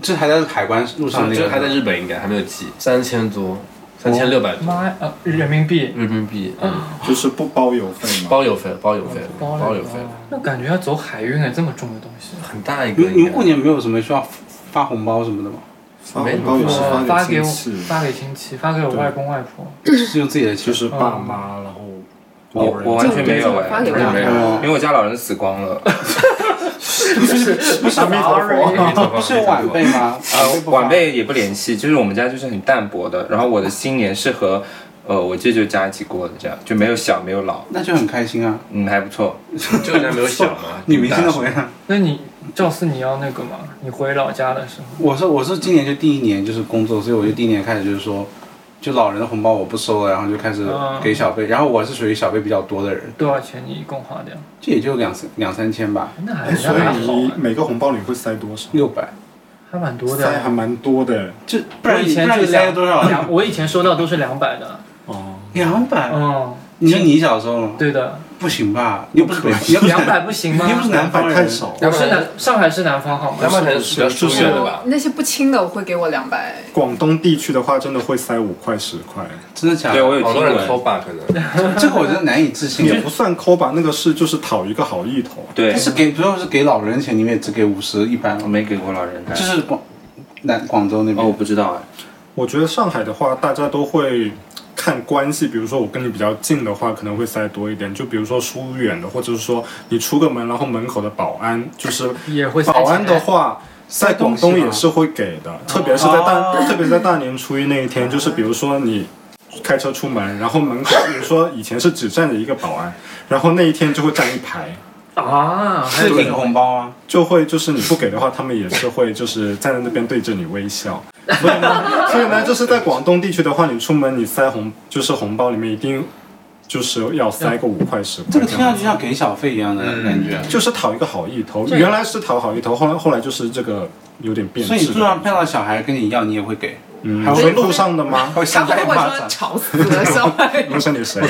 Speaker 4: 这还在海关路上那个，
Speaker 1: 这个还在日本应该还没有寄，三千多，三千六百多
Speaker 3: 妈呀，呃，人民币。
Speaker 1: 人民币，嗯，
Speaker 5: 就是不包邮费吗。
Speaker 1: 包邮费，包邮费，
Speaker 3: 包
Speaker 1: 包邮费，
Speaker 3: 那感觉要走海运哎，这么重的东西。
Speaker 1: 很大一个。
Speaker 4: 你你们过年没有什么需要发红包什么的吗？
Speaker 5: 发红包也是
Speaker 3: 我发给我
Speaker 5: 给亲戚，
Speaker 3: 发给亲戚，发给我外公外婆。
Speaker 4: 是用自己的钱？
Speaker 5: 就是爸妈，然后
Speaker 6: 我
Speaker 5: 老人
Speaker 6: 我完全没有哎，完全没有
Speaker 4: 哦，
Speaker 6: 因为我家老人死光了。
Speaker 4: 不是
Speaker 5: 阿弥陀佛。
Speaker 4: 不是有晚辈吗？
Speaker 6: 啊，晚辈也不联系，就是我们家就是很淡薄的。然后我的新年是和呃我舅舅家一起过的，这样就没有小没有老，
Speaker 4: 那就很开心啊！
Speaker 6: 嗯，还不错。
Speaker 1: 就人家没有小嘛，
Speaker 4: 你明星的回来。
Speaker 3: 那你赵四你要那个吗？你回老家的时候，
Speaker 4: 我是我是今年就第一年就是工作，所以我就第一年开始就是说，就老人的红包我不收了，然后就开始给小费，然后我是属于小费比较多的人，
Speaker 3: 多少钱你一共花掉？
Speaker 4: 这也就两三两三千吧，
Speaker 3: 那还
Speaker 5: 哎，所以你
Speaker 3: 啊，
Speaker 5: 每个红包里会塞多少？
Speaker 4: 六百，
Speaker 3: 还蛮多的
Speaker 5: 塞还。蛮多的
Speaker 4: 这不然以
Speaker 3: 前就
Speaker 4: 塞了多少？
Speaker 3: 两，我以前收到都是两百的。
Speaker 5: 哦。
Speaker 4: 两百？
Speaker 3: 嗯，
Speaker 4: 你说你小时候吗？
Speaker 3: 对的，
Speaker 4: 不行吧？你又不是北，你
Speaker 3: 两百 不行吗？
Speaker 4: 你又不是南方人，
Speaker 5: 太少，
Speaker 3: 我是南上海是南方好吗？
Speaker 1: 两百可能是比较疏远的吧。
Speaker 2: 那些不轻的我会给我两百，
Speaker 5: 广东地区的话，真的会塞五块十块，
Speaker 4: 真的假的？
Speaker 6: 对我有听
Speaker 1: 好多人抠
Speaker 6: 闻。
Speaker 1: 吧，可能。
Speaker 4: 这个我觉得难以置信。
Speaker 5: 也不算抠吧，那个是就是讨一个好意头。
Speaker 6: 对
Speaker 4: 但，是给主要是给老人钱，你们也只给五十一般
Speaker 6: 我，没给过老人
Speaker 4: 就。是广南广州那
Speaker 6: 哦，
Speaker 4: 边
Speaker 6: 我不知道哎。
Speaker 5: 我觉得上海的话，大家都会看关系，比如说我跟你比较近的话，可能会塞多一点；就比如说疏远的，或者是说你出个门，然后门口的保安就是
Speaker 3: 也会
Speaker 5: 保安的话。在广东也是会给的，特别是在大，特别在大年初一那一天，就是比如说你开车出门，然后门口，比如说以前是只站着一个保安，然后那一天就会站一排，
Speaker 3: 啊，还有
Speaker 4: 是领红包啊。
Speaker 5: 就会就是你不给的话，他们也是会就是站在那边对着你微笑。所以呢，所以呢，就是在广东地区的话，你出门你塞红就是红包里面一定就是要塞个五块十块
Speaker 4: 这个听上，去像给小费一样的感觉。
Speaker 5: 就是讨一个好意头。原来是讨好意头，后来后来就是这个有点变质。
Speaker 4: 所以你路上碰到小孩跟你要，你也会给，
Speaker 5: 嗯，
Speaker 4: 还会
Speaker 5: 路上的吗？
Speaker 4: 会
Speaker 2: 他
Speaker 4: 扇他
Speaker 2: 会不会说。吵死了小孩？
Speaker 5: 你说你谁？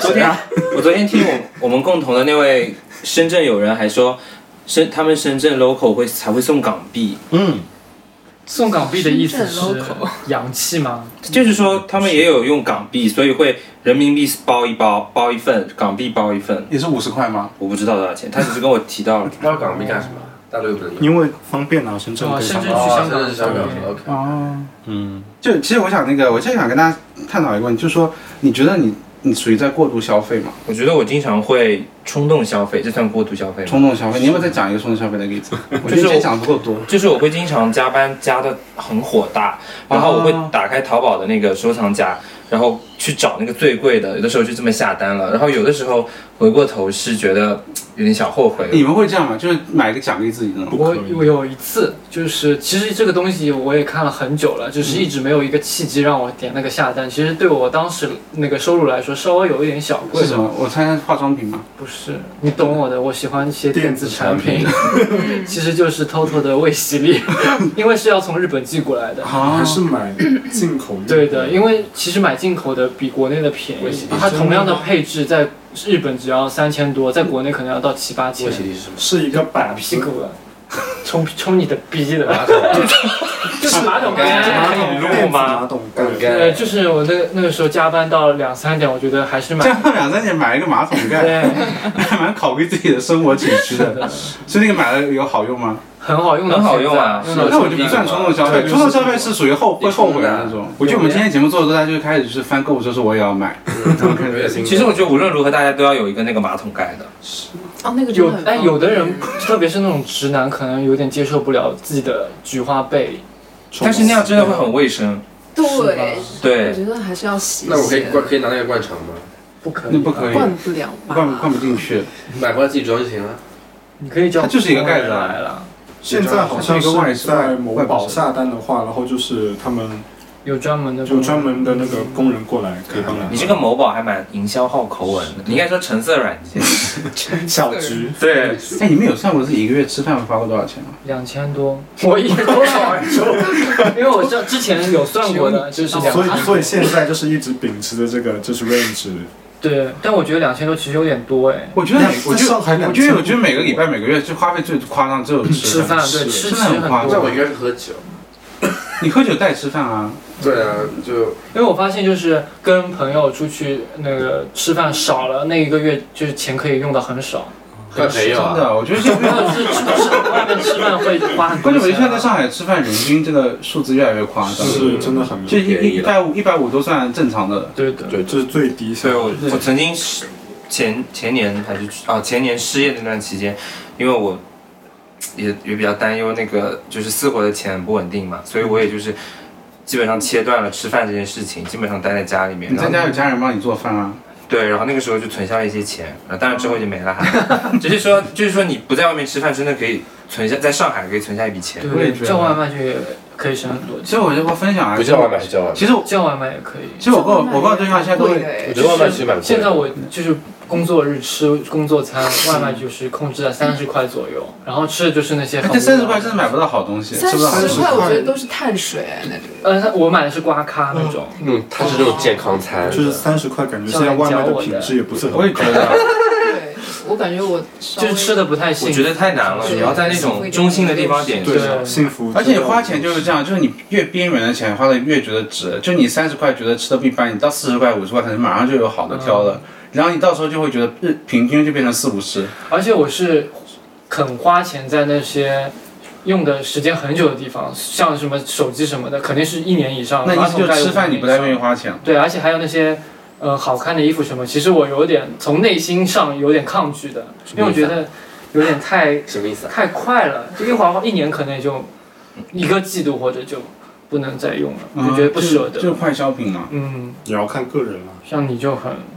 Speaker 6: 昨天我昨天听我我们共同的那位深圳友人还说，深他们深圳 local 会才会送港币，
Speaker 5: 嗯，
Speaker 3: 送港币的意思是洋气吗？
Speaker 6: 就是说他们也有用港币，所以会人民币包一包，包一份，港币包一份。
Speaker 4: 也是五十块吗？
Speaker 6: 我不知道多少钱，他只是跟我提到了。
Speaker 1: 不知道港币干什么？大陆又不能。
Speaker 5: 因为方便啊，深圳
Speaker 3: 哦
Speaker 5: 可以
Speaker 3: 深圳去香港。
Speaker 4: 哦，
Speaker 5: 嗯，
Speaker 4: 就其实我想那个，我现在想跟大家探讨一个问题，就是说，你觉得你你属于在过度消费吗？
Speaker 6: 我觉得我经常会冲动消费，这算过度消费吗？
Speaker 4: 冲动消费，你有没有再讲一个冲动消费的例子？我觉得今天讲的不够多。
Speaker 6: 就是我会经常加班加的很火大，然后我会打开淘宝的那个收藏夹，然后去找那个最贵的，有的时候就这么下单了，然后有的时候回过头是觉得有点小后悔。
Speaker 4: 你们会这样吗？就是买一个奖励自己那种。
Speaker 3: 我我有一次就是，其实这个东西我也看了很久了，就是一直没有一个契机让我点那个下单。其实对我当时那个收入来说，稍微有一点小贵的。
Speaker 4: 是什么？我猜猜化妆品吗？
Speaker 3: 不是，你懂我的，我喜欢一些电子产品
Speaker 5: 电，
Speaker 3: 其实就是偷偷的卫洗力，因为是要从日本寄过来的。
Speaker 4: 啊
Speaker 5: 还是买进口的
Speaker 3: 对的，因为其实买进口的比国内的便宜它同样的配置在日本只要三千多，在国内可能要到七八千
Speaker 1: 是？
Speaker 5: 是一个
Speaker 3: 打
Speaker 5: 板
Speaker 3: 屁股的，冲冲你的逼的，
Speaker 1: 马桶
Speaker 3: 就是马桶盖。
Speaker 5: 马桶
Speaker 6: 路吗
Speaker 5: 马桶盖。
Speaker 3: 对，就是我那个那个时候加班到两三点，我觉得还是蛮
Speaker 4: 加班两三点买一个马桶盖，
Speaker 3: 对，
Speaker 4: 还 蛮考虑自己的生活起居的。所以那个买了有好用吗？
Speaker 3: 很好用的，
Speaker 6: 很好用啊
Speaker 4: 那我就不算冲动消费，冲动消费是属于后会后悔的那种。我觉得我们今天节目做的时候，大家就开始就是翻购物车，说我也要买。
Speaker 6: 其实我觉得无论如何，大家都要有一个那个马桶盖的。
Speaker 2: 是哦，那个就
Speaker 3: 有哎，
Speaker 2: 的很方
Speaker 3: 有的人，特别是那种直男，可能有点接受不了自己的菊花被。
Speaker 6: 但是那样真的会很卫生。
Speaker 2: 对，
Speaker 3: 对
Speaker 2: 我，觉得还是要洗。
Speaker 1: 那我可以灌，可以拿那个灌肠吗？
Speaker 3: 不可以，
Speaker 4: 不可以，
Speaker 2: 灌不了？
Speaker 4: 灌灌不进去。
Speaker 1: 买回来自己装就行了。
Speaker 3: 你可以叫
Speaker 4: 它就是一个盖子啊
Speaker 3: 来了。
Speaker 5: 现在好像是在某宝下单的话，然后就是他们
Speaker 3: 有专门的
Speaker 5: 就专门的那个工人过来可以帮
Speaker 6: 你这个某宝还蛮营销号口吻的，你应该说橙色软件。
Speaker 5: 小橘。
Speaker 6: 对，
Speaker 4: 哎，你们有算过自己一个月吃饭花过多少钱吗？
Speaker 3: 两千多，我一多少？因为我这之前有算过的，就是两
Speaker 5: 所以所以现在就是一直秉持着这个就是 range，
Speaker 3: 对，但我觉得两千多其实有点多哎。
Speaker 4: 我觉得每，我觉得
Speaker 5: 上海
Speaker 4: 我觉得我觉得每个礼拜每个月就花费最夸张只有
Speaker 3: 吃饭对
Speaker 4: 吃
Speaker 3: 吃
Speaker 4: 真的很夸张。
Speaker 1: 那我应该是喝酒。
Speaker 4: 你喝酒带吃饭啊？
Speaker 1: 对啊，就
Speaker 3: 因为我发现就是跟朋友出去那个吃饭少了，那一个月就是钱可以用的很少。
Speaker 1: 换朋友啊。
Speaker 4: 真的，我觉得现在
Speaker 3: 没有是吃吃外面吃饭会花很多
Speaker 4: 关键我觉得现在在。上海吃饭，人均这个数字越来越夸张，
Speaker 5: 是真的很
Speaker 4: 就一一一百五一百五都算正常的。
Speaker 3: 对的，
Speaker 1: 对
Speaker 5: 这是最低
Speaker 6: 所以我我曾经是前前年还是啊前年失业那段期间，因为我也也比较担忧那个就是私活的钱不稳定嘛，所以我也就是基本上切断了吃饭这件事情，基本上待在家里面。
Speaker 4: 你在家有家人帮你做饭啊？
Speaker 6: 对，然后那个时候就存下了一些钱，啊，当然之后就没了，还 只是说就是说你不在外面吃饭，真的可以存下，在上海可以存下一笔钱。
Speaker 3: 对，叫外卖就可以省很多，
Speaker 4: 其实我就会分享啊，
Speaker 1: 不叫外卖是叫外卖。
Speaker 4: 其实我
Speaker 3: 叫外卖也可以。
Speaker 4: 其实我跟我我跟我对象现在都
Speaker 1: 我觉得外卖其实蛮贵的。
Speaker 3: 现在我就是工作日吃工作餐，外卖就是控制在三十块左右，然后吃的就是那些
Speaker 4: 这三十块真的买不到好东西，
Speaker 2: 三
Speaker 4: 吃不到好东西。
Speaker 2: 十块，我觉得都是碳水那种。
Speaker 3: 呃，我买的是刮咖那种，
Speaker 1: 嗯，它是那种健康餐，
Speaker 5: 就是三十块，感觉现在外卖的品质也不是很好。
Speaker 4: 我也觉得，
Speaker 2: 对，我感觉我
Speaker 3: 就是吃的不太幸福。
Speaker 6: 我觉得太难了，你要在那种中心的地方点
Speaker 5: 对幸福，
Speaker 4: 而且花钱就是这样，就是你越边缘的钱花的越觉得值，就你三十块觉得吃的不一般，你到四十块五十块可能马上就有好的挑了，然后你到时候就会觉得日平均就变成四五十。
Speaker 3: 而且我是肯花钱在那些用的时间很久的地方，像什么手机什么的，肯定是一年以上。
Speaker 4: 那意思就吃饭你不太愿意花钱。
Speaker 3: 对，而且还有那些呃好看的衣服什么，其实我有点从内心上有点抗拒的，因为我觉得有点太
Speaker 1: 什么意思啊？
Speaker 3: 太快了，就一花一年可能也就一个季度或者就不能再用了，我就觉得不舍得。
Speaker 4: 啊就就是快消品嘛。
Speaker 3: 嗯，
Speaker 5: 也要看个人了。
Speaker 3: 像你就很
Speaker 1: 嗯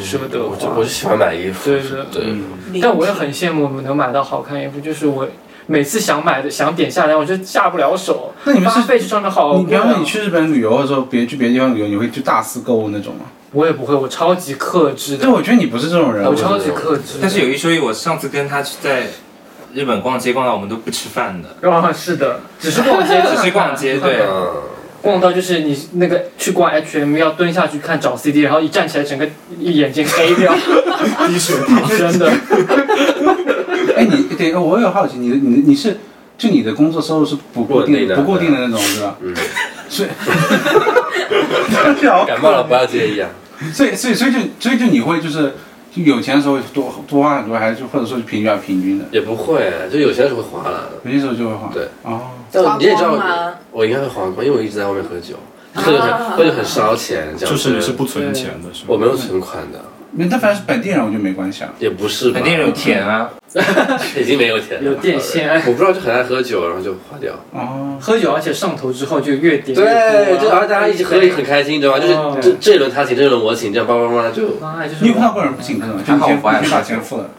Speaker 3: 舍不得
Speaker 1: 我就
Speaker 3: 花
Speaker 1: 我就喜欢买衣服。
Speaker 3: 对对
Speaker 1: 对，
Speaker 5: 嗯，
Speaker 3: 但我也很羡慕能买到好看衣服，就是我每次想买的想点下单，我就下不了手。
Speaker 4: 那你们是
Speaker 3: 花费就上面好
Speaker 4: 你比方说你去日本旅游的时候别去别的地方旅游，你会去大肆购物那种吗？
Speaker 3: 我也不会，我超级克制的
Speaker 4: 对，，我觉得你不是这种人。
Speaker 3: 我超级克制。
Speaker 6: 但是有一说一，我上次跟他去在日本逛街逛到我们都不吃饭的，
Speaker 3: 啊，是的，只是逛街，
Speaker 6: 只是逛街，对。
Speaker 1: 嗯，
Speaker 3: 逛到就是你那个去逛 H&M 要蹲下去看找 CD，然后一站起来整个眼睛黑掉，
Speaker 5: 低血
Speaker 3: 真的。
Speaker 4: 哎，你对，我有好奇，你的你你是就你的工作收入是不固定
Speaker 1: 不稳定的
Speaker 4: 不固定的那种是吧？
Speaker 1: 嗯，
Speaker 4: 所以，
Speaker 1: 感冒了不要介意啊。
Speaker 4: 所以所以所以就所以就你会就是就有钱的时候多多花很多，还是就或者说是平均啊平均的？
Speaker 1: 也不会，就有钱的时候会花了。
Speaker 4: 有些时候就会花。
Speaker 1: 对。
Speaker 4: 哦。
Speaker 1: 但你也知道
Speaker 2: 花光吗，
Speaker 1: 我应该会花光，因为我一直在外面喝酒，喝酒很喝酒很烧钱，这样
Speaker 5: 就是你是。不存钱的，是吗？
Speaker 1: 我没有存款的，
Speaker 4: 那但反正是本地人，我就没关系啊。
Speaker 1: 也不是吧。
Speaker 6: 本地人有田啊，
Speaker 1: 已经没有钱了，
Speaker 3: 有电线
Speaker 1: 我不知道就很爱喝酒，然后就花掉。
Speaker 4: 哦。
Speaker 3: 喝酒，而且上头之后就越点越多
Speaker 1: 对，就然后大家一起喝也很开心，你知道吗？就是
Speaker 3: 哦
Speaker 1: 这这一轮他请，这一轮我请，这样叭叭叭就。
Speaker 3: 妈呀，就是
Speaker 4: 你有碰到过人不请客吗？就
Speaker 6: 还
Speaker 4: 你先
Speaker 6: 好我不爱
Speaker 4: 你把钱付了，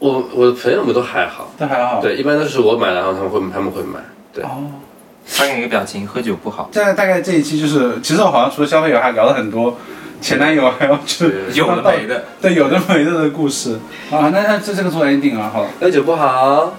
Speaker 1: 我我的朋友们都还好，
Speaker 4: 都还好。。
Speaker 1: 对，一般都是我买，然后他们会他们会买。对
Speaker 4: 哦。
Speaker 6: 发给你一个表情，喝酒不好。
Speaker 4: 现在大概这一期就是，其实我好像除了消费以外，还聊了很多前男友，还有就是
Speaker 6: 有的没的，
Speaker 4: 对有的没的的故事啊。那那这这个做 ending 啊，好了。
Speaker 1: 喝酒不好，